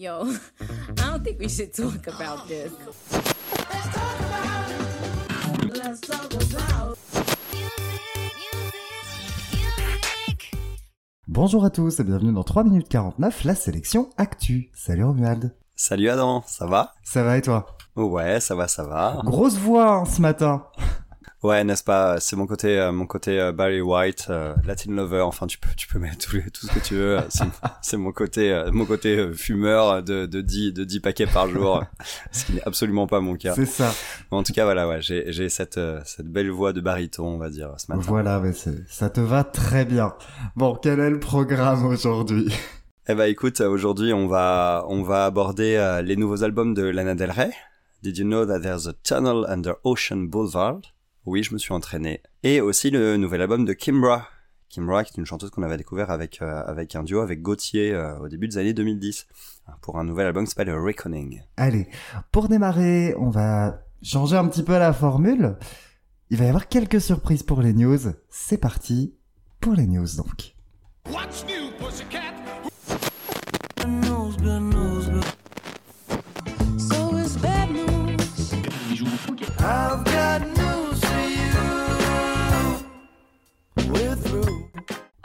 Yo, I don't think we should talk about this. Bonjour à tous et bienvenue dans 3 minutes 49, la sélection Actu. Salut Romuald. Salut Adam, ça va? Ça va et toi? Ouais, ça va, ça va. Grosse voix hein, ce matin. Ouais, n'est-ce pas? C'est mon côté, euh, mon côté euh, Barry White, euh, Latin lover. Enfin, tu peux, tu peux mettre tout, les- tout ce que tu veux. C'est- mon côté, mon côté fumeur de de 10 de 10 paquets par jour, ce qui n'est absolument pas mon cas. C'est ça. Mais en tout cas, voilà, ouais, j'ai j'ai cette cette belle voix de baryton, on va dire, ce matin. Voilà, mais ça te va très bien. Bon, quel est le programme aujourd'hui? Eh ben, écoute, aujourd'hui, on va on va aborder les nouveaux albums de Lana Del Rey. Did you know that there's a tunnel under Ocean Boulevard? Oui, je me suis entraîné. Et aussi le nouvel album de Kimbra. Kimbra, qui est une chanteuse qu'on avait découvert avec euh, avec un duo avec Gauthier euh, au début des années 2010 hein, pour un nouvel album qui s'appelle Reckoning. Allez, pour démarrer, on va changer un petit peu la formule. Il va y avoir quelques surprises pour les news. C'est parti pour les news donc. What's new?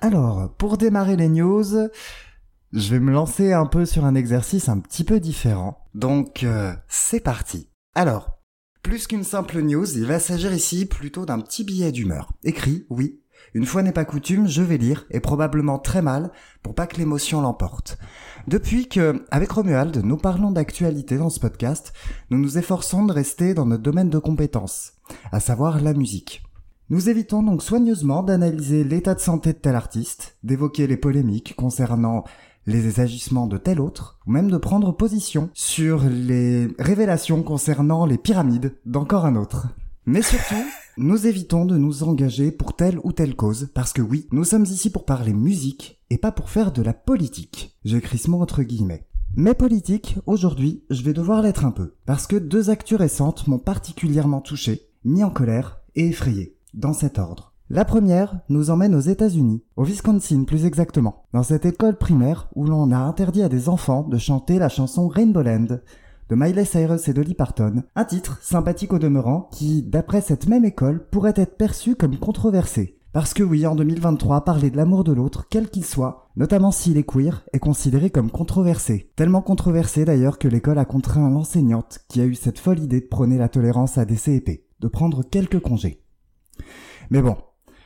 Alors, pour démarrer les news, je vais me lancer un peu sur un exercice un petit peu différent. Donc, euh, c'est parti. Alors, plus qu'une simple news, il va s'agir ici plutôt d'un petit billet d'humeur. Écrit, oui. Une fois n'est pas coutume, je vais lire, et probablement très mal, pour pas que l'émotion l'emporte. Depuis que, avec Romuald, nous parlons d'actualité dans ce podcast, nous nous efforçons de rester dans notre domaine de compétences, à savoir la musique. Nous évitons donc soigneusement d'analyser l'état de santé de tel artiste, d'évoquer les polémiques concernant les agissements de tel autre, ou même de prendre position sur les révélations concernant les pyramides d'encore un autre. Mais surtout, nous évitons de nous engager pour telle ou telle cause, parce que oui, nous sommes ici pour parler musique, et pas pour faire de la politique. J'écris ce mot entre guillemets. Mais politique, aujourd'hui, je vais devoir l'être un peu, parce que deux actus récentes m'ont particulièrement touché, mis en colère et effrayé, dans cet ordre. La première nous emmène aux États-Unis, au Wisconsin plus exactement, dans cette école primaire où l'on a interdit à des enfants de chanter la chanson Rainbow Land de Miley Cyrus et Dolly Parton, un titre sympathique au demeurant qui, d'après cette même école, pourrait être perçu comme controversé. Parce que oui, en 2023, parler de l'amour de l'autre, quel qu'il soit, notamment s'il est queer, est considéré comme controversé. Tellement controversé d'ailleurs que l'école a contraint l'enseignante qui a eu cette folle idée de prôner la tolérance à des CEP, de prendre quelques congés. Mais bon,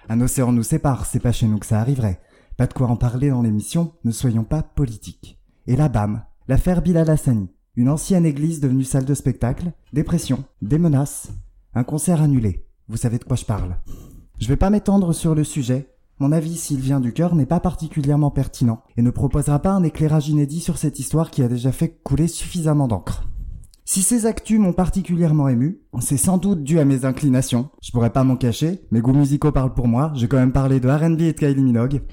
un océan nous sépare, c'est pas chez nous que ça arriverait. Pas de quoi en parler dans l'émission, ne soyons pas politiques. Et là, bam, l'affaire Bilal Hassani. Une ancienne église devenue salle de spectacle, des pressions, des menaces, un concert annulé. Vous savez de quoi je parle. Je vais pas m'étendre sur le sujet. Mon avis, s'il vient du cœur, n'est pas particulièrement pertinent et ne proposera pas un éclairage inédit sur cette histoire qui a déjà fait couler suffisamment d'encre. Si ces actus m'ont particulièrement ému, c'est sans doute dû à mes inclinations. Je pourrais pas m'en cacher, mes goûts musicaux parlent pour moi, j'ai quand même parlé de R&B et de Kylie Minogue.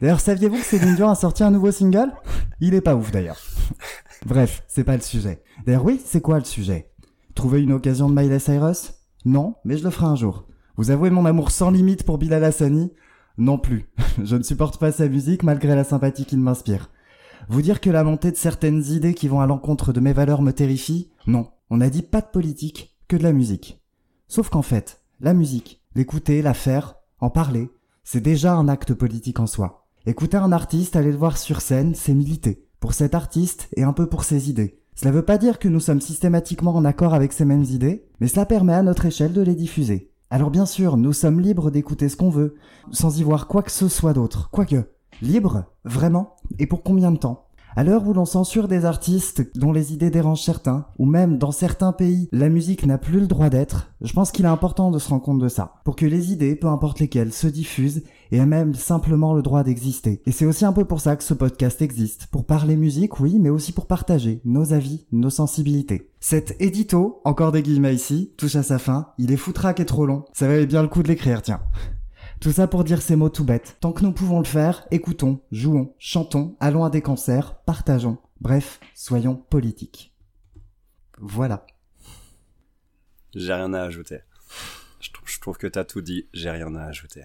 D'ailleurs, saviez-vous que Céline Dion a sorti un nouveau single? Il est pas ouf d'ailleurs. Bref, c'est pas le sujet. D'ailleurs oui, c'est quoi le sujet? Trouver une occasion de Miley Cyrus? Non, mais je le ferai un jour. Vous avouez mon amour sans limite pour Bilal Hassani? Non plus. je ne supporte pas sa musique malgré la sympathie qu'il m'inspire. Vous dire que la montée de certaines idées qui vont à l'encontre de mes valeurs me terrifie Non. On a dit pas de politique, que de la musique. Sauf qu'en fait, la musique, l'écouter, la faire, en parler, c'est déjà un acte politique en soi. Écouter un artiste, aller le voir sur scène, c'est militer. Pour cet artiste et un peu pour ses idées. Cela veut pas dire que nous sommes systématiquement en accord avec ces mêmes idées, mais cela permet à notre échelle de les diffuser. Alors bien sûr, nous sommes libres d'écouter ce qu'on veut, sans y voir quoi que ce soit d'autre. Quoique, libre Vraiment Et pour combien de temps? À l'heure où l'on censure des artistes dont les idées dérangent certains, ou même dans certains pays, la musique n'a plus le droit d'être, je pense qu'il est important de se rendre compte de ça, pour que les idées, peu importe lesquelles, se diffusent et aient même simplement le droit d'exister. Et c'est aussi un peu pour ça que ce podcast existe, pour parler musique, oui, mais aussi pour partager nos avis, nos sensibilités. Cet édito, encore des guillemets ici, touche à sa fin, il est foutraque et trop long, ça valait bien le coup de l'écrire, tiens. Tout ça pour dire ces mots tout bêtes. Tant que nous pouvons le faire, écoutons, jouons, chantons, allons à des concerts, partageons. Bref, soyons politiques. Voilà. J'ai rien à ajouter. Je trouve, je trouve que t'as tout dit. J'ai rien à ajouter.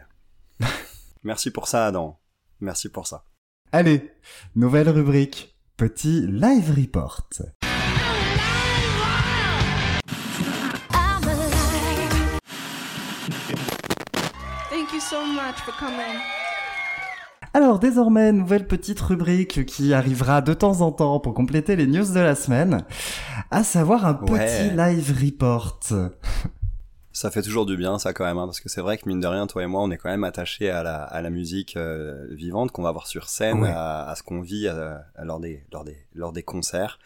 Merci pour ça, Adam. Merci pour ça. Allez, nouvelle rubrique. petit live report. So much for coming. Alors désormais, nouvelle petite rubrique qui arrivera de temps en temps pour compléter les news de la semaine, à savoir un Ouais. petit live report. Ça fait toujours du bien, ça quand même, hein, parce que c'est vrai que mine de rien, toi et moi, on est quand même attachés à la, à la musique euh, vivante qu'on va voir sur scène, Ouais. à, à ce qu'on vit euh, lors des, lors des, lors des concerts.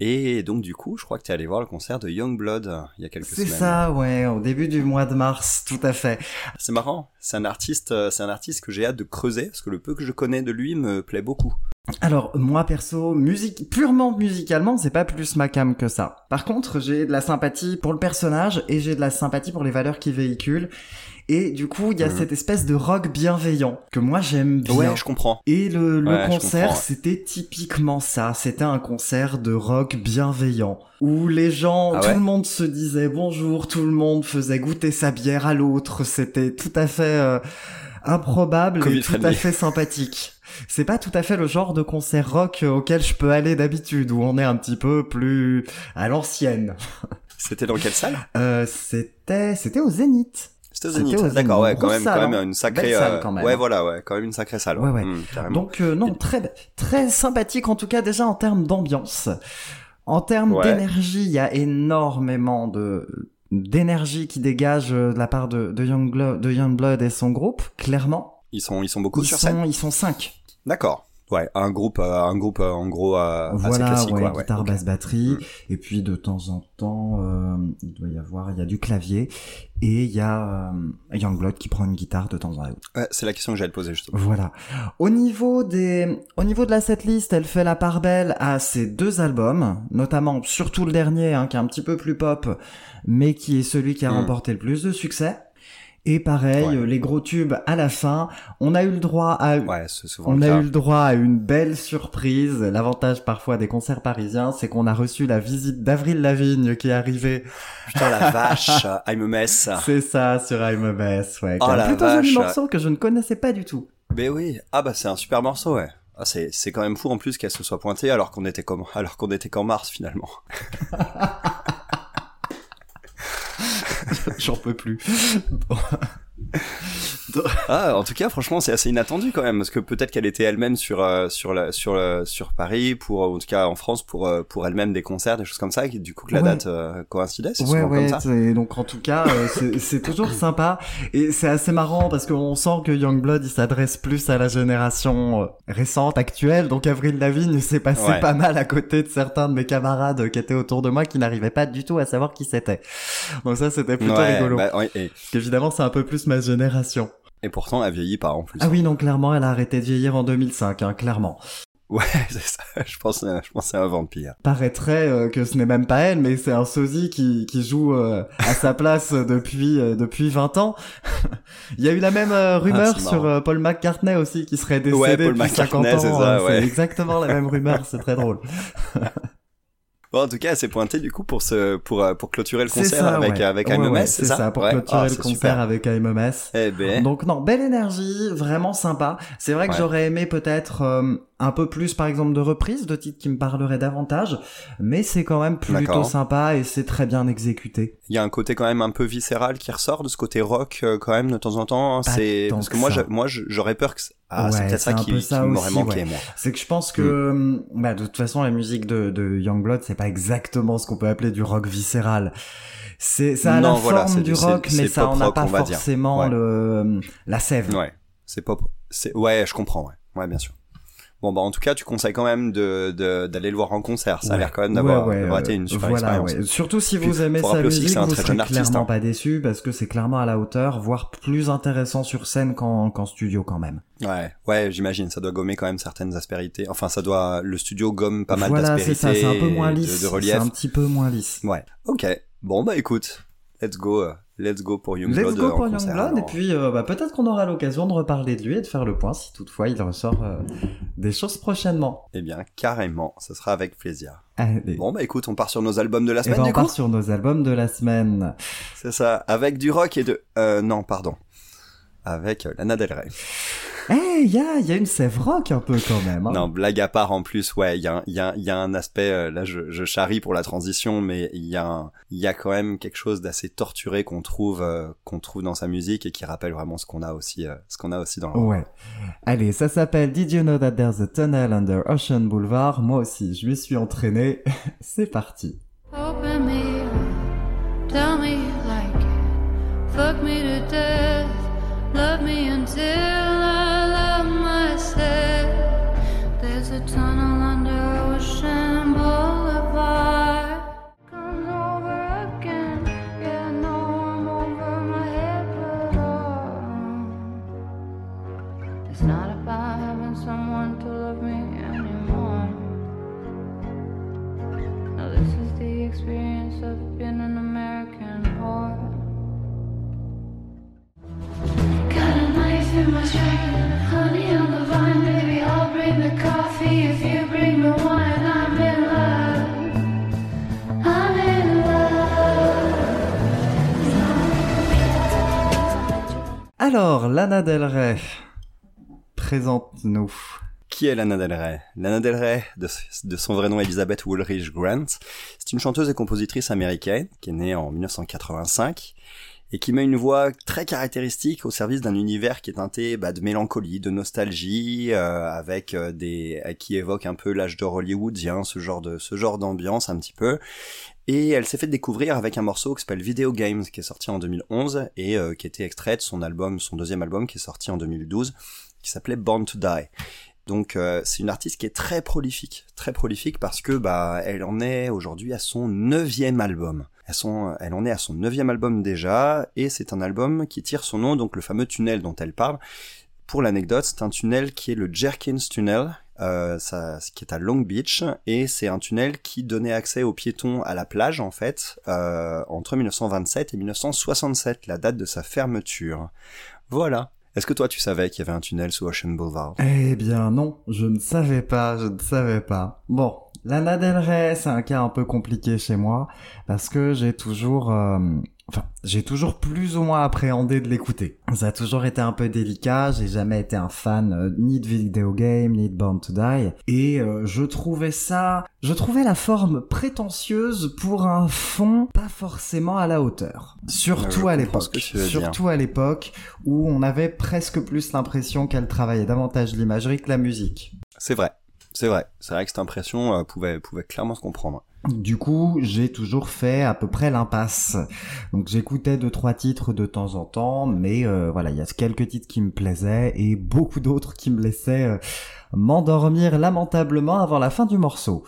Et donc du coup, je crois que tu es allé voir le concert de Youngblood il y a quelques C'est semaines. ça, ouais, au début du mois de mars, tout à fait. C'est marrant. C'est un artiste, euh, c'est un artiste que j'ai hâte de creuser parce que le peu que je connais de lui me plaît beaucoup. Alors, moi perso, musique, purement musicalement, c'est pas plus ma cam que ça. Par contre, j'ai de la sympathie pour le personnage et j'ai de la sympathie pour les valeurs qu'il véhicule. Et du coup, il y a Mhm. cette espèce de rock bienveillant que moi j'aime bien. Ouais, je comprends. Et le, le Ouais, concert, c'était typiquement ça. C'était un concert de rock bienveillant. Où les gens, Ah tout le monde se disait bonjour, tout le monde faisait goûter sa bière à l'autre. C'était tout à fait euh, improbable et Covid tout à fait sympathique. C'est pas tout à fait le genre de concert rock auquel je peux aller d'habitude, où on est un petit peu plus à l'ancienne. C'était dans quelle salle? Euh, c'était, c'était au Zénith. C'était au Zénith. D'accord, ouais, quand même, salle, quand même hein. une sacrée. Salle, euh, quand même. Ouais, voilà, ouais, quand même une sacrée salle. Ouais, ouais. Carrément. Donc euh, non, très très sympathique en tout cas déjà en termes d'ambiance. En termes Ouais. d'énergie, il y a énormément de d'énergie qui dégage euh, de la part de, de Youngblood, de Youngblood et son groupe, clairement. Ils sont, ils sont beaucoup Ils sur scène. sont, ils sont cinq. D'accord. Ouais, un groupe, euh, un groupe euh, en gros euh, assez voilà, classique, ouais, quoi. Guitare, basse, batterie. Mm. Et puis de temps en temps, euh, il doit y avoir, il y a du clavier. Et il y a euh, Youngblood qui prend une guitare de temps en temps. Ouais, c'est la question que j'allais te poser justement. Voilà. Au niveau des, au niveau de la setlist, elle fait la part belle à ces deux albums, notamment surtout le dernier, hein, qui est un petit peu plus pop, mais qui est celui qui a Mm. remporté le plus de succès. Et pareil, Ouais. euh, les gros tubes à la fin. On a eu le droit à, Ouais, on a eu le droit à une belle surprise. L'avantage parfois des concerts parisiens, c'est qu'on a reçu la visite d'Avril Lavigne qui est arrivée. Putain la vache, I'm a mess. C'est ça, sur I'm a Mess, ouais. Oh la plutôt joli vache. morceau que je ne connaissais pas du tout. Mais oui, ah bah c'est un super morceau, ouais. Ah, c'est c'est quand même fou en plus qu'elle se soit pointée alors qu'on était comme alors qu'on était qu'en mars finalement. J'en peux plus. Ah, en tout cas, franchement, c'est assez inattendu quand même parce que peut-être qu'elle était elle-même sur euh, sur la, sur le- sur Paris pour en tout cas en France pour euh, pour elle-même des concerts, des choses comme ça, et du coup que la Ouais. date euh, coïncidait, c'est Ouais, ouais, comme ça. donc en tout cas, euh, c'est- toujours sympa et c'est assez marrant parce qu'on sent que Youngblood il s'adresse plus à la génération euh, récente, actuelle. Donc Avril Lavigne s'est passé Ouais. pas mal à côté de certains de mes camarades qui étaient autour de moi qui n'arrivaient pas du tout à savoir qui c'était. Donc ça c'était plutôt Ouais, rigolo. bah, et, Parce qu'évidemment c'est un peu plus ma génération. et pourtant, elle vieillit pas en plus. Ah oui, non, clairement elle a arrêté de vieillir en 2005, hein, clairement. Ouais, c'est ça. Je pense, euh, je pense c'est un vampire. paraîtrait euh, que ce n'est même pas elle, mais c'est un sosie qui, qui joue euh, à sa place depuis euh, depuis 20 ans. Il y a eu la même rumeur Ah, c'est sur Paul McCartney aussi, qui serait décédé Ouais, Paul depuis 50 McCartney, ans. c'est ça, ouais. exactement la même rumeur, c'est très drôle. Bon, en tout cas, elle s'est pointée du coup pour se pour euh, pour clôturer le C'est concert ça, avec ouais. avec Ouais, ouais, c'est c'est ça, pour clôturer Ah, le c'est concert super. avec AMMS. Eh ben, Donc non, belle énergie, vraiment sympa. C'est vrai que j'aurais aimé peut-être euh, un peu plus, par exemple, de reprises, de titres qui me parleraient davantage, mais c'est quand même plutôt sympa et c'est très bien exécuté. il y a un côté quand même un peu viscéral qui ressort de ce côté rock euh, quand même de temps en temps. Pas C'est parce que que moi, moi, j'aurais peur que ah, c'est Ouais, peut-être c'est ça un qui, ça m'aurait aussi, manqué ouais. moi. C'est que je pense que, Hmm. hum, bah, de toute façon, la musique de, de Youngblood, c'est pas exactement ce qu'on peut appeler du rock viscéral. C'est, ça a Non, la voilà, forme du rock, mais ça en a pas forcément Ouais. le, hum, la sève. Ouais, c'est pop. C'est ouais, je comprends. Ouais, ouais, bien sûr. Bon, bah en tout cas, tu conseilles quand même de de- d'aller le voir en concert. Ça a l'air quand même d'avoir Ouais, ouais, euh, une super voilà, expérience. ouais. Surtout si Puis, vous aimez faut sa musique, c'est un vous très serez jeune artiste, clairement hein. pas déçu parce que c'est clairement à la hauteur, voire plus intéressant sur scène qu'en, qu'en studio quand même. Ouais, ouais, j'imagine. Ça doit gommer quand même certaines aspérités. Enfin, ça doit. Le studio gomme pas mal voilà, c'est d'aspérités. ça, c'est un peu moins de- lisse. De, c'est relief. un petit peu moins lisse. Ouais. Ok. Bon, bah écoute, let's go, let's go pour Youngblood. Let's go pour en Youngblood, et puis euh, bah, peut-être qu'on aura l'occasion de reparler de lui et de faire le point si toutefois il ressort euh, des choses prochainement. Eh bien, carrément, ça sera avec plaisir. Allez. Bon, bah écoute, on part sur nos albums de la semaine, ben, on du coup. part sur nos albums de la semaine. C'est ça, avec du rock et de... Euh, non, pardon. Avec euh, Lana Del Rey. Eh, il y a, y a une sève rock un peu quand même. hein. Non, blague à part en plus, ouais, il y a, y, a, y a un aspect, euh, là je, je charrie pour la transition, mais il y, a un- y a quand même quelque chose d'assez torturé qu'on trouve, euh, qu'on trouve dans sa musique et qui rappelle vraiment ce qu'on a aussi, euh, ce qu'on a aussi dans le. Ouais. Allez, ça s'appelle Did you know that there's a tunnel under Ocean Boulevard? Moi aussi, je m'y suis entraîné. C'est parti. Open me up, tell me you like it. Fuck me to death, love me until Alors, Lana Del Rey, présente-nous. Qui est Lana Del Rey? Lana Del Rey, de, de son vrai nom Elizabeth Woolridge Grant, c'est une chanteuse et compositrice américaine qui est née en 1985 et qui met une voix très caractéristique au service d'un univers qui est teinté bah, de mélancolie, de nostalgie, euh, avec euh, des qui évoque un peu l'âge d'or hollywoodien, ce genre de ce genre d'ambiance un petit peu. Et elle s'est fait découvrir avec un morceau qui s'appelle Video Games, qui est sorti en 2011 et euh, qui était extrait de son album, son deuxième album, qui est sorti en 2012, qui s'appelait Born to Die. Donc euh, c'est une artiste qui est très prolifique, très prolifique parce que bah elle en est aujourd'hui à son neuvième album. Elle en est à son neuvième album déjà et c'est un album qui tire son nom donc le fameux tunnel dont elle parle. Pour l'anecdote, c'est un tunnel qui est le Jerkins Tunnel, euh, qui est à Long Beach et c'est un tunnel qui donnait accès aux piétons à la plage en fait euh, entre 1927 et 1967, la date de sa fermeture. Voilà. Est-ce que toi tu savais qu'il y avait un tunnel sous Ocean Boulevard? Eh bien non, je ne savais pas, je ne savais pas. Bon, Lana Del Rey, c'est un cas un peu compliqué chez moi, parce que j'ai toujours... euh, Enfin, j'ai toujours plus ou moins appréhendé de l'écouter. Ça a toujours été un peu délicat, j'ai jamais été un fan euh, ni de video game, ni de Born to Die, et euh, je trouvais ça... Je trouvais la forme prétentieuse pour un fond pas forcément à la hauteur. Surtout à l'époque. dire. Surtout à l'époque où on avait presque plus l'impression qu'elle travaillait davantage l'imagerie que la musique. C'est vrai. C'est vrai. C'est vrai que cette impression euh, pouvait, pouvait clairement se comprendre. Du coup, j'ai toujours fait à peu près l'impasse. Donc j'écoutais deux trois titres de temps en temps, mais euh, voilà, il y a quelques titres qui me plaisaient et beaucoup d'autres qui me laissaient euh, m'endormir lamentablement avant la fin du morceau.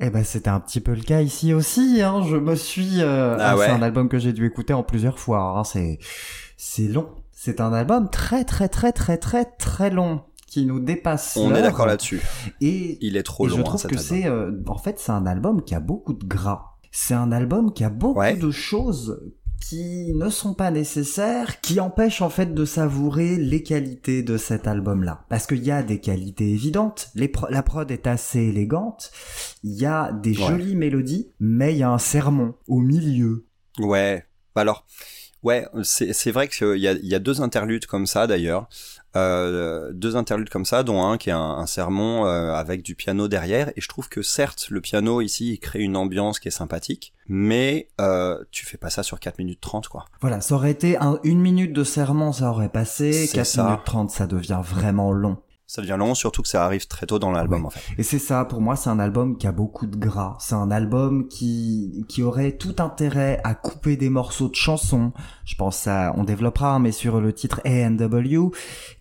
Eh ben c'était un petit peu le cas ici aussi. Hein. Je me suis. euh, Ah ah, ouais. C'est un album que j'ai dû écouter en plusieurs fois. hein. C'est c'est long. C'est un album très très très très très très long qui nous dépasse. On est d'accord là-dessus. Et Il est trop et long. je trouve cet que c'est, euh, en fait, c'est un album qui a beaucoup de gras. C'est un album qui a beaucoup Ouais. de choses qui ne sont pas nécessaires, qui empêchent en fait de savourer les qualités de cet album-là. Parce qu'il y a des qualités évidentes, les pro- la prod est assez élégante, il y a des Ouais. jolies mélodies, mais il y a un sermon au milieu. Ouais. Bah alors, ouais, c'est vrai qu'il y y a deux interludes comme ça d'ailleurs. Euh, deux interludes comme ça, dont un qui est un, un sermon euh, avec du piano derrière. Et je trouve que certes, le piano ici, il crée une ambiance qui est sympathique, mais euh, tu fais pas ça sur 4 minutes 30, quoi. Voilà, ça aurait été un- une minute de sermon, ça aurait passé, C'est 4 ça. minutes 30, ça devient vraiment long. Ça devient long, surtout que ça arrive très tôt dans l'album, Ouais. en fait. Et c'est ça, pour moi, c'est un album qui a beaucoup de gras. C'est un album qui, qui aurait tout intérêt à couper des morceaux de chansons. Je pense à, on développera, mais sur le titre A&W,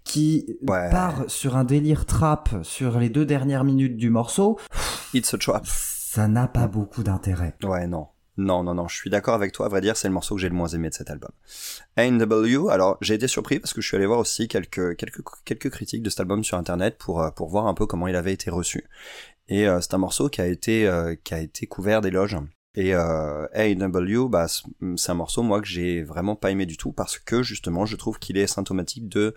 qui Ouais. part sur un délire trap sur les deux dernières minutes du morceau. It's a Trap. Ça n'a pas beaucoup d'intérêt. Ouais, non. Non, non, non, je suis d'accord avec toi. À vrai dire, c'est le morceau que j'ai le moins aimé de cet album. A&W, alors j'ai été surpris parce que je suis allé voir aussi quelques, quelques, critiques de cet album sur internet pour, euh, pour voir un peu comment il avait été reçu. Et euh, c'est un morceau qui a été, euh, couvert d'éloges. Et A&W, bah, c'est un morceau, moi, que j'ai vraiment pas aimé du tout parce que justement, je trouve qu'il est symptomatique de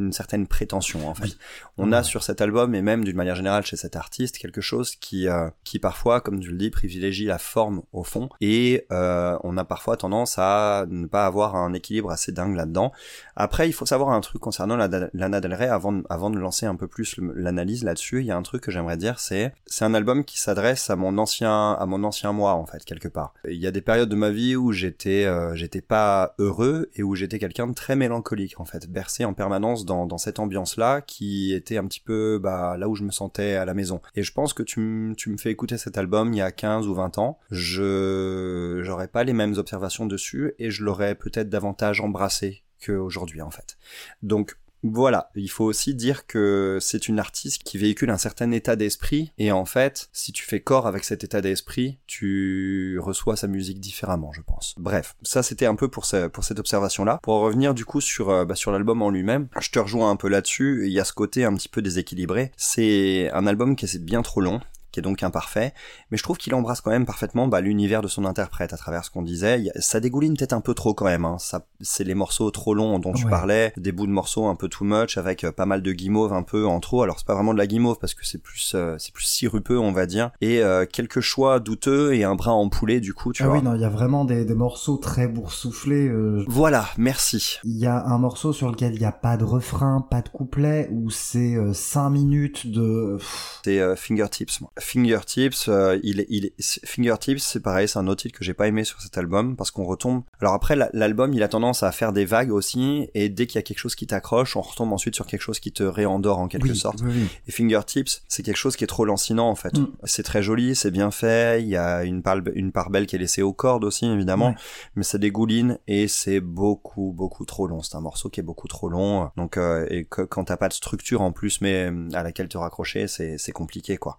une certaine prétention en fait. Oui. On a sur cet album et même d'une manière générale chez cet artiste quelque chose qui euh, qui parfois, comme tu le dis, privilégie la forme au fond et euh, on a parfois tendance à ne pas avoir un équilibre assez dingue là-dedans. Après, il faut savoir un truc concernant la- Lana Del Rey avant de- avant de lancer un peu plus l'analyse là-dessus. Il y a un truc que j'aimerais dire, c'est c'est un album qui s'adresse à mon ancien à mon ancien moi en fait quelque part. Il y a des périodes de ma vie où j'étais euh, j'étais pas heureux et où j'étais quelqu'un de très mélancolique en fait, bercé en permanence dans cette ambiance là qui était un petit peu bah là où je me sentais à la maison. Et je pense que tu me fais écouter cet album il y a 15 ou 20 ans, je j'aurais pas les mêmes observations dessus et je l'aurais peut-être davantage embrassé qu'aujourd'hui en fait. Donc voilà, il faut aussi dire que c'est une artiste qui véhicule un certain état d'esprit et en fait, si tu fais corps avec cet état d'esprit, tu reçois sa musique différemment, je pense. Bref, ça c'était un peu pour, ce- pour cette observation-là. Pour revenir du coup sur, euh, bah, sur l'album en lui-même, je te rejoins un peu là-dessus, il y a ce côté un petit peu déséquilibré. C'est un album qui est bien trop long, qui est donc imparfait, mais je trouve qu'il embrasse quand même parfaitement bah, l'univers de son interprète à travers ce qu'on disait. A- ça dégouline peut-être un peu trop quand même. Hein. Ça, c'est les morceaux trop longs dont tu Ouais. parlais, des bouts de morceaux un peu too much avec euh, pas mal de guimauve un peu en trop. Alors c'est pas vraiment de la guimauve parce que c'est plus euh, c'est plus sirupeux on va dire et euh, quelques choix douteux et un bras en poulet du coup tu Ah vois. oui, non, il y a vraiment des, des morceaux très boursouflés. euh, Voilà, merci. Il y a un morceau sur lequel il n'y a pas de refrain, pas de couplet, où c'est 5 minutes de... C'est Fingertips. moi. Fingertips, euh, il il Fingertips, c'est pareil, c'est un autre titre que j'ai pas aimé sur cet album parce qu'on retombe. Alors après, la- l'album, il a tendance à faire des vagues aussi, et dès qu'il y a quelque chose qui t'accroche, on retombe ensuite sur quelque chose qui te réendort en quelque oui, sorte. oui. Et Fingertips, c'est quelque chose qui est trop lancinant en fait. Mm. C'est très joli, c'est bien fait, il y a une part, une part belle qui est laissée aux cordes aussi évidemment, Ouais. mais ça dégouline et c'est beaucoup beaucoup trop long. C'est un morceau qui est beaucoup trop long, donc euh, et que, quand t'as pas de structure en plus, mais euh, à laquelle te raccrocher, c'est compliqué quoi.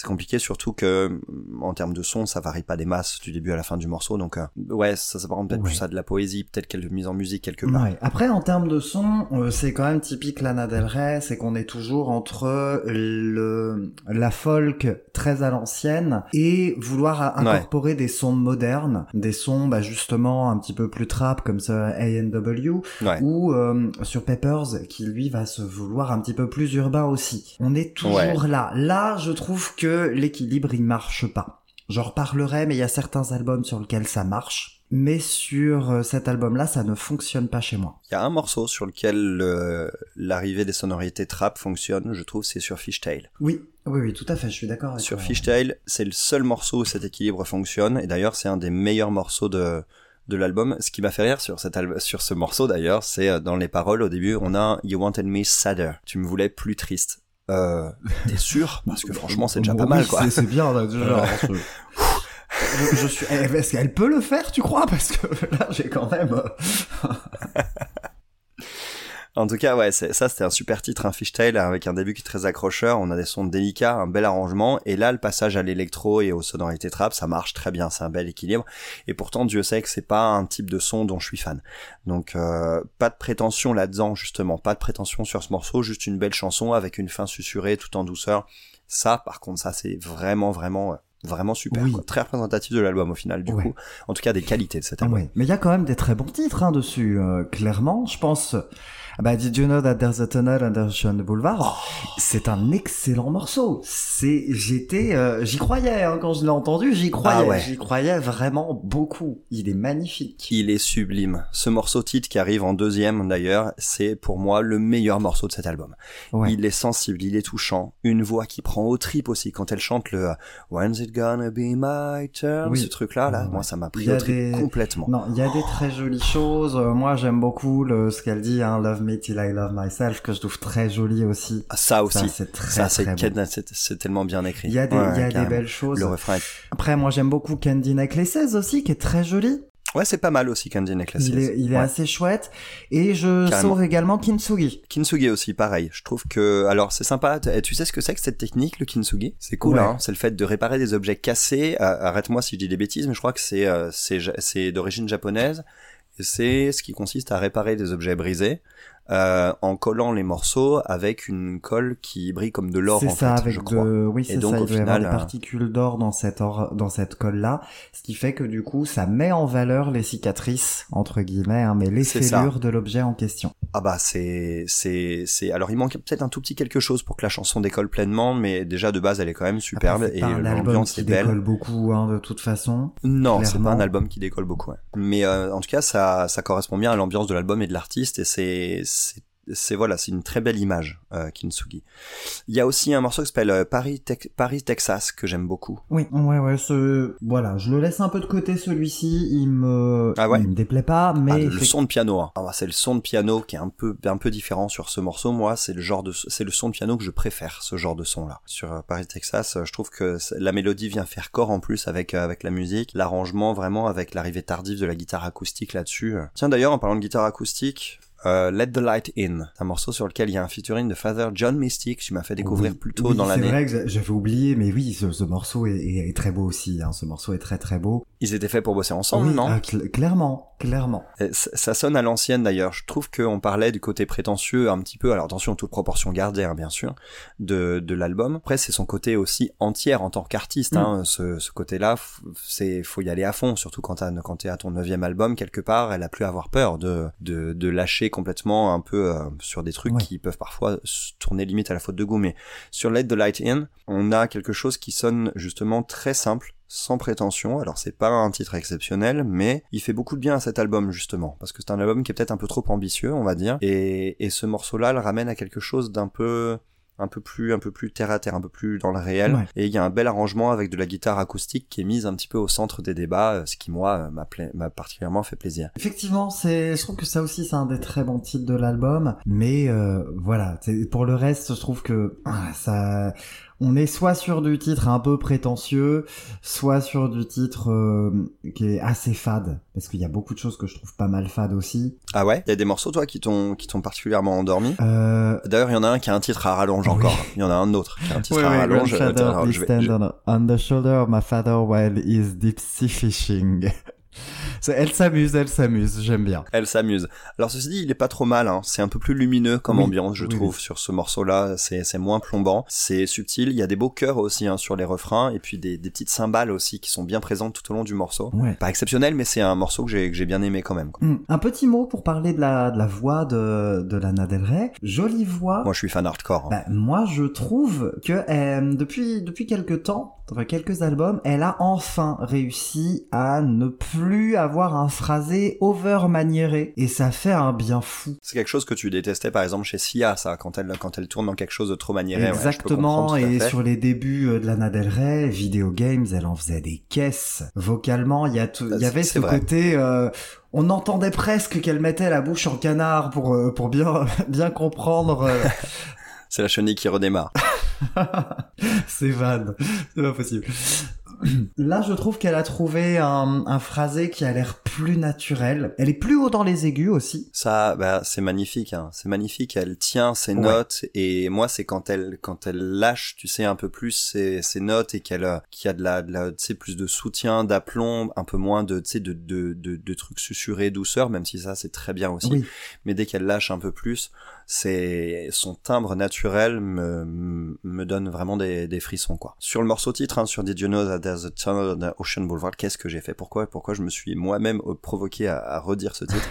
C'est compliqué surtout que mm, en termes de son, ça varie pas des masses du début à la fin du morceau, donc euh, ouais, ça s'apparente peut-être Ouais. plus à de la poésie, peut-être quelques mise en musique quelque part. Ouais. Après, en termes de son, euh, c'est quand même typique Lana Del Rey, c'est qu'on est toujours entre le la folk très à l'ancienne et vouloir Ouais. incorporer des sons modernes, des sons bah, justement un petit peu plus trap comme ce A&W Ouais. ou euh, sur Peppers qui lui va se vouloir un petit peu plus urbain aussi. On est toujours là. Là, je trouve que l'équilibre il marche pas. J'en reparlerai, mais il y a certains albums sur lesquels ça marche. Mais sur euh, cet album-là, ça ne fonctionne pas chez moi. Il y a un morceau sur lequel euh, l'arrivée des sonorités trap fonctionne, je trouve, c'est sur Fishtail. Oui, oui, oui, tout à fait, je suis d'accord avec Sur toi. Fishtail, c'est le seul morceau où cet équilibre fonctionne, et d'ailleurs c'est un des meilleurs morceaux de de l'album. Ce qui m'a fait rire sur cet sur ce morceau d'ailleurs, c'est euh, dans les paroles au début, on a You wanted me sadder. Tu me voulais plus triste. Euh, t'es sûr Parce que franchement, c'est déjà Bon, pas oui, mal, quoi. C'est bien, là, déjà. je... je, suis... eh, Est-ce qu'elle peut le faire, tu crois? Parce que là, j'ai quand même... En tout cas, ouais, ça c'était un super titre, un fishtail avec un début qui est très accrocheur. On a des sons délicats, un bel arrangement, et là le passage à l'électro et aux sonorités trap, ça marche très bien, c'est un bel équilibre. Et pourtant, Dieu sait que c'est pas un type de son dont je suis fan. Donc, euh, pas de prétention là-dedans justement, pas de prétention sur ce morceau, juste une belle chanson avec une fin susurrée, tout en douceur. Ça, par contre, ça c'est vraiment, vraiment, euh, vraiment super. Oui. quoi. Très représentatif de l'album au final, du Ouais. coup. En tout cas, des qualités de cet album. Ouais. Mais il y a quand même des très bons titres hein, dessus, euh, clairement. Je pense... ah Bah, Did you know that there's a tunnel under Ocean Boulevard? C'est un excellent morceau. C'est, j'étais, euh, j'y croyais hein, quand je l'ai entendu. J'y croyais. Ah ouais. J'y croyais vraiment beaucoup. Il est magnifique. Il est sublime. Ce morceau titre qui arrive en deuxième d'ailleurs, c'est pour moi le meilleur morceau de cet album. Ouais. Il est sensible, il est touchant. Une voix qui prend au trip aussi quand elle chante le euh, When's it gonna be my turn? Oui. Ce truc-là, là, Ouais, moi ça m'a pris y a au trip des- complètement. Non, il y a des très jolies choses. Euh, moi, j'aime beaucoup le, ce qu'elle dit, hein, Love till I love myself, que je trouve très joli aussi. Ah, ça aussi. C'est très, c'est tellement bien écrit. Il y a des, Ouais, il y a des carrément. belles choses. Le refrain est... Après, moi, j'aime beaucoup Candy Necklaces aussi, qui est très joli. Ouais, c'est pas mal aussi Candy Necklaces. Il est, il est Ouais. assez chouette. Et je Carrément. sauve également Kintsugi. Kintsugi aussi, pareil. Je trouve que, alors c'est sympa. Tu sais ce que c'est que cette technique, le kintsugi? C'est cool, Ouais. hein. C'est le fait de réparer des objets cassés. Euh, Arrête-moi si je dis des bêtises, mais je crois que c'est euh, c'est d'origine japonaise. C'est ce qui consiste à réparer des objets brisés euh, en collant les morceaux avec une colle qui brille comme de l'or C'est en ça, fait, avec je crois. de, oui, Et c'est donc, au Il doit y avoir final, des euh, particules d'or dans cette or, dans cette colle-là, ce qui fait que du coup, ça met en valeur les cicatrices entre guillemets, hein, mais les fêlures de l'objet en question. Ah bah c'est c'est c'est alors il manque peut-être un tout petit quelque chose pour que la chanson décolle pleinement, mais déjà de base elle est quand même superbe Après, et l'ambiance qui est belle. décolle beaucoup, hein, de toute façon. Non, c'est pas un album qui décolle beaucoup. ouais. Mais euh, en tout cas, ça, ça correspond bien à l'ambiance de l'album et de l'artiste, et c'est, c'est, voilà, c'est une très belle image, euh, Kintsugi. Il y a aussi un morceau qui s'appelle euh, Paris, Tex- Paris, Texas, que j'aime beaucoup. Oui, ouais, ouais, ce, voilà, je le laisse un peu de côté celui-ci, il me, Ah ouais il me déplaît pas, mais Ah, le son de piano, hein. Ah, c'est le son de piano qui est un peu, un peu différent sur ce morceau. Moi, c'est le genre de, c'est le son de piano que je préfère, ce genre de son-là. Sur euh, Paris, Texas, euh, je trouve que la mélodie vient faire corps en plus avec, avec la musique. L'arrangement, vraiment, avec l'arrivée tardive de la guitare acoustique là-dessus. Tiens, d'ailleurs, en parlant de guitare acoustique, euh, Let the Light In, un morceau sur lequel il y a un featuring de Father John Mystic, qui m'a fait découvrir Oui, plus tôt oui, dans C'est l'année. vrai que j'a- j'avais oublié, mais oui, ce, ce morceau est, est- est très beau aussi. Hein. Ce morceau est très très beau. Ils étaient faits pour bosser ensemble, oui, non cl- clairement, clairement. Et ça sonne à l'ancienne d'ailleurs. Je trouve qu'on parlait du côté prétentieux un petit peu, alors attention, toute proportion gardée, hein, bien sûr, de, de l'album. Après, c'est son côté aussi entière en tant qu'artiste. Mm. Hein, ce, ce côté-là, c'est faut y aller à fond, surtout quand t'es à ton neuvième album quelque part. Elle a plus à avoir peur de, de, de lâcher complètement un peu euh, sur des trucs Ouais. qui peuvent parfois tourner limite à la faute de goût. Mais sur Let the Light In, on a quelque chose qui sonne justement très simple sans prétention. Alors c'est pas un titre exceptionnel, mais il fait beaucoup de bien à cet album justement, parce que c'est un album qui est peut-être un peu trop ambitieux, on va dire, et, et ce morceau-là le ramène à quelque chose d'un peu un peu plus un peu plus terre à terre, un peu plus dans le réel. Ouais. Et il y a un bel arrangement avec de la guitare acoustique qui est mise un petit peu au centre des débats, euh, ce qui moi euh, m'a pla- m'a particulièrement fait plaisir. Effectivement, c'est, je trouve que ça aussi c'est un des très bons titres de l'album, mais euh, voilà, c'est- pour le reste, je trouve que ah, ça, on est soit sur du titre un peu prétentieux, soit sur du titre euh, qui est assez fade, parce qu'il y a beaucoup de choses que je trouve pas mal fade aussi. Ah ouais? Il y a des morceaux toi qui t'ont qui t'ont particulièrement endormi? Euh, D'ailleurs, il y en a un qui a un titre à rallonge Oui. encore. Il y en a un autre qui a un titre Oui, à oui, rallonge. je vais- je- on, the shoulder of my father while he is deep sea fishing. Elle s'amuse, elle s'amuse, j'aime bien. Elle s'amuse. Alors ceci dit, il est pas trop mal. Hein. C'est un peu plus lumineux comme Oui, ambiance, je oui, trouve, oui. sur ce morceau-là. C'est moins plombant, c'est subtil. Il y a des beaux chœurs aussi hein, sur les refrains, et puis des, des petites cymbales aussi qui sont bien présentes tout au long du morceau. Ouais. Pas exceptionnel, mais c'est un morceau que j'ai j'ai bien aimé quand même. quoi. Hmm. Un petit mot pour parler de la, de la voix de, de Lana Del Rey. Jolie voix. Moi, je suis fan hardcore. hein. Bah, moi, je trouve que euh, depuis depuis quelques temps, enfin quelques albums, elle a enfin réussi à ne plus avoir un phrasé over maniéré et ça fait un bien fou. C'est quelque chose que tu détestais, par exemple, chez Sia, ça, quand elle quand elle tourne dans quelque chose de trop maniéré. Exactement, et sur les débuts euh, de Lana Del Rey, Video Games, elle en faisait des caisses. Vocalement, il y, a y avait ce vrai. côté... euh, on entendait presque qu'elle mettait la bouche en canard pour, euh, pour bien, bien comprendre euh, C'est la chenille qui redémarre. C'est vanne, c'est pas possible. Là, je trouve qu'elle a trouvé un, un phrasé qui a l'air plus naturel. Elle est plus haut dans les aigus aussi. Ça, bah, c'est magnifique, hein. c'est magnifique. Elle tient ses Ouais. notes et moi, c'est quand elle, quand elle lâche, tu sais, un peu plus ses, ses notes et qu'elle, euh, qu'il y a de la, de la, tu sais, plus de soutien, d'aplomb, un peu moins de, tu sais, de, de, de, de trucs susurrés, douceur, même si ça, c'est très bien aussi. Oui. Mais dès qu'elle lâche un peu plus, c'est son timbre naturel me, me donne vraiment des, des frissons, quoi. Sur le morceau titre, hein, sur Did You Know That There's a Tunnel on the Ocean Boulevard, qu'est-ce que j'ai fait? Pourquoi, pourquoi je me suis moi-même euh, provoqué à, à redire ce titre?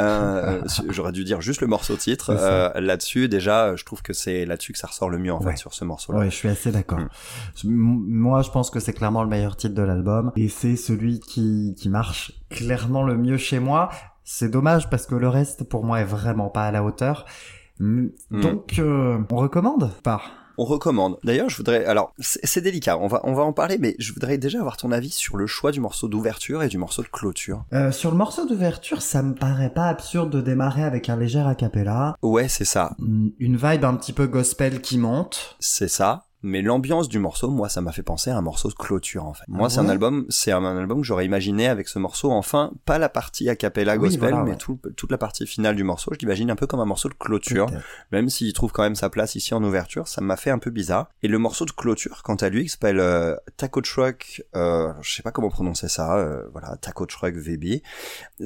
Euh, J'aurais dû dire juste le morceau titre. Euh, là-dessus, déjà, je trouve que c'est là-dessus que ça ressort le mieux, en Ouais. fait, sur ce morceau-là. Ouais, je suis assez d'accord. Mm. Je- m- Moi, je pense que c'est clairement le meilleur titre de l'album et c'est celui qui, qui marche clairement le mieux chez moi. C'est dommage parce que le reste, pour moi, est vraiment pas à la hauteur. Mm, Mm. Donc, euh, on recommande Pas? On recommande. D'ailleurs, je voudrais. Alors, c'est délicat. On va, on va en parler, mais je voudrais déjà avoir ton avis sur le choix du morceau d'ouverture et du morceau de clôture. Euh, sur le morceau d'ouverture, ça me paraît pas absurde de démarrer avec un léger a cappella. Ouais, c'est ça. Une vibe un petit peu gospel qui monte. C'est ça. Mais l'ambiance du morceau, moi, ça m'a fait penser à un morceau de clôture, en fait. Moi, Ah c'est un album, c'est un, un album que j'aurais imaginé avec ce morceau. Enfin, pas la partie a cappella Oui, gospel, voilà, mais ouais. tout- toute la partie finale du morceau. Je l'imagine un peu comme un morceau de clôture. Même s'il trouve quand même sa place ici en ouverture, ça m'a fait un peu bizarre. Et le morceau de clôture, quant à lui, qui s'appelle euh, Taco Truck, euh, je sais pas comment prononcer ça, euh, voilà, Taco Truck VB,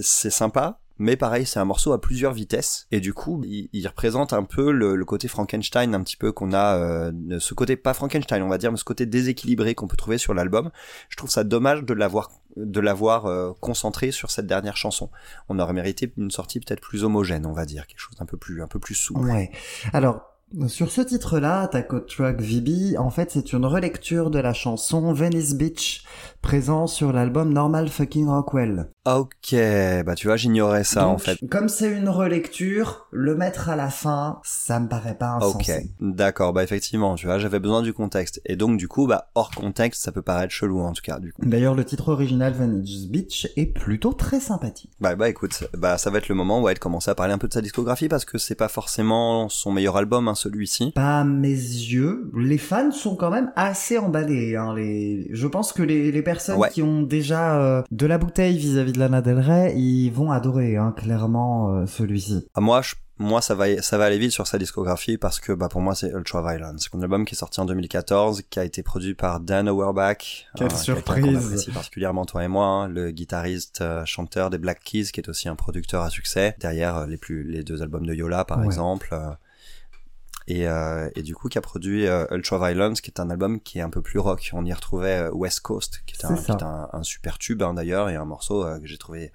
c'est sympa, mais pareil, c'est un morceau à plusieurs vitesses, et du coup, il, il représente un peu le, le côté Frankenstein, un petit peu qu'on a, euh, ce côté pas Frankenstein, on va dire, mais ce côté déséquilibré qu'on peut trouver sur l'album. Je trouve ça dommage de l'avoir de l'avoir euh, concentré sur cette dernière chanson. On aurait mérité une sortie peut-être plus homogène, on va dire, quelque chose d'un peu plus un peu plus souple. Ouais. Alors, sur ce titre-là, Taco Truck VB, en fait, c'est une relecture de la chanson Venice Beach, présent sur l'album Normal Fucking Rockwell. Ok, bah tu vois, j'ignorais ça en fait. Comme c'est une relecture, le mettre à la fin, ça me paraît pas Ok, insensé. d'accord, bah effectivement, tu vois, j'avais besoin du contexte. Et donc du coup, bah hors contexte, ça peut paraître chelou en tout cas, du coup. D'ailleurs, le titre original Venice Beach est plutôt très sympathique. Bah bah écoute, bah ça va être le moment où elle commence à parler un peu de sa discographie parce que c'est pas forcément son meilleur album, hein, celui-ci. Pas à mes yeux. Les fans sont quand même assez emballés. Hein, les... Je pense que les, les personnes Ouais. qui ont déjà euh, de la bouteille vis-à-vis de Lana Del Rey, ils vont adorer hein, clairement euh, celui-ci. Ah, moi, je- moi ça va ça va aller vite sur sa discographie parce que bah pour moi c'est Ultra Violence, c'est un album qui est sorti en 2014, qui a été produit par Dan Auerbach, Quelle quelqu'un surprise. apprécie particulièrement toi et moi, hein, le guitariste euh, chanteur des Black Keys qui est aussi un producteur à succès derrière euh, les plus les deux albums de Yola par Ouais. exemple. Et, euh, et du coup qui a produit euh, Ultra Violence qui est un album qui est un peu plus rock on y retrouvait euh, West Coast qui est un, qui est un, un super tube hein, d'ailleurs et un morceau euh, que j'ai trouvé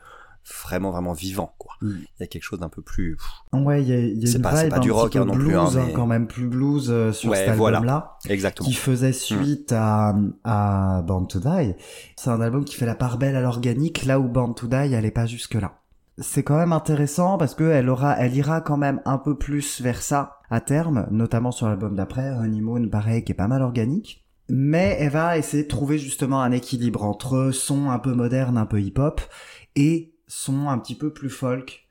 vraiment vraiment vivant quoi Mm. il y a quelque chose d'un peu plus Ouais, il y a, y a C'est pas- vibe pas un du rock, hein, non plus, blues, hein, hein, mais- quand même plus blues euh, sur Ouais, cet voilà. album-là, exactement qui faisait suite à, à Born to Die. C'est un album qui fait la part belle à l'organique, là où Born to Die allait pas jusque-là. C'est quand même intéressant parce que elle aura, elle ira quand même un peu plus vers ça à terme, notamment sur l'album d'après, Honeymoon, pareil, qui est pas mal organique. Mais elle va essayer de trouver justement un équilibre entre son un peu moderne, un peu hip-hop, et son un petit peu plus folk.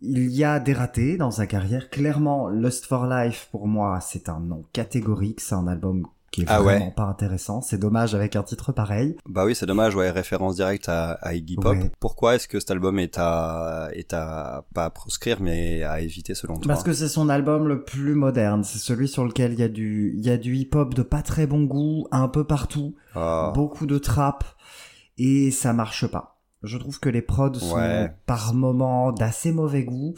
Il y a des ratés dans sa carrière. Clairement, Lust for Life, pour moi, c'est un nom catégorique. C'est un album qui est Ah vraiment ouais. pas intéressant. C'est dommage avec un titre pareil. bah oui c'est dommage ouais référence directe à, à Iggy Pop Ouais. pourquoi est-ce que cet album est à est à pas à proscrire mais à éviter selon toi? Parce que c'est son album le plus moderne. C'est celui sur lequel il y a du, il y a du hip-hop de pas très bon goût, un peu partout. Ah, beaucoup de trap et ça marche pas. Je trouve que les prods sont par moments d'assez mauvais goût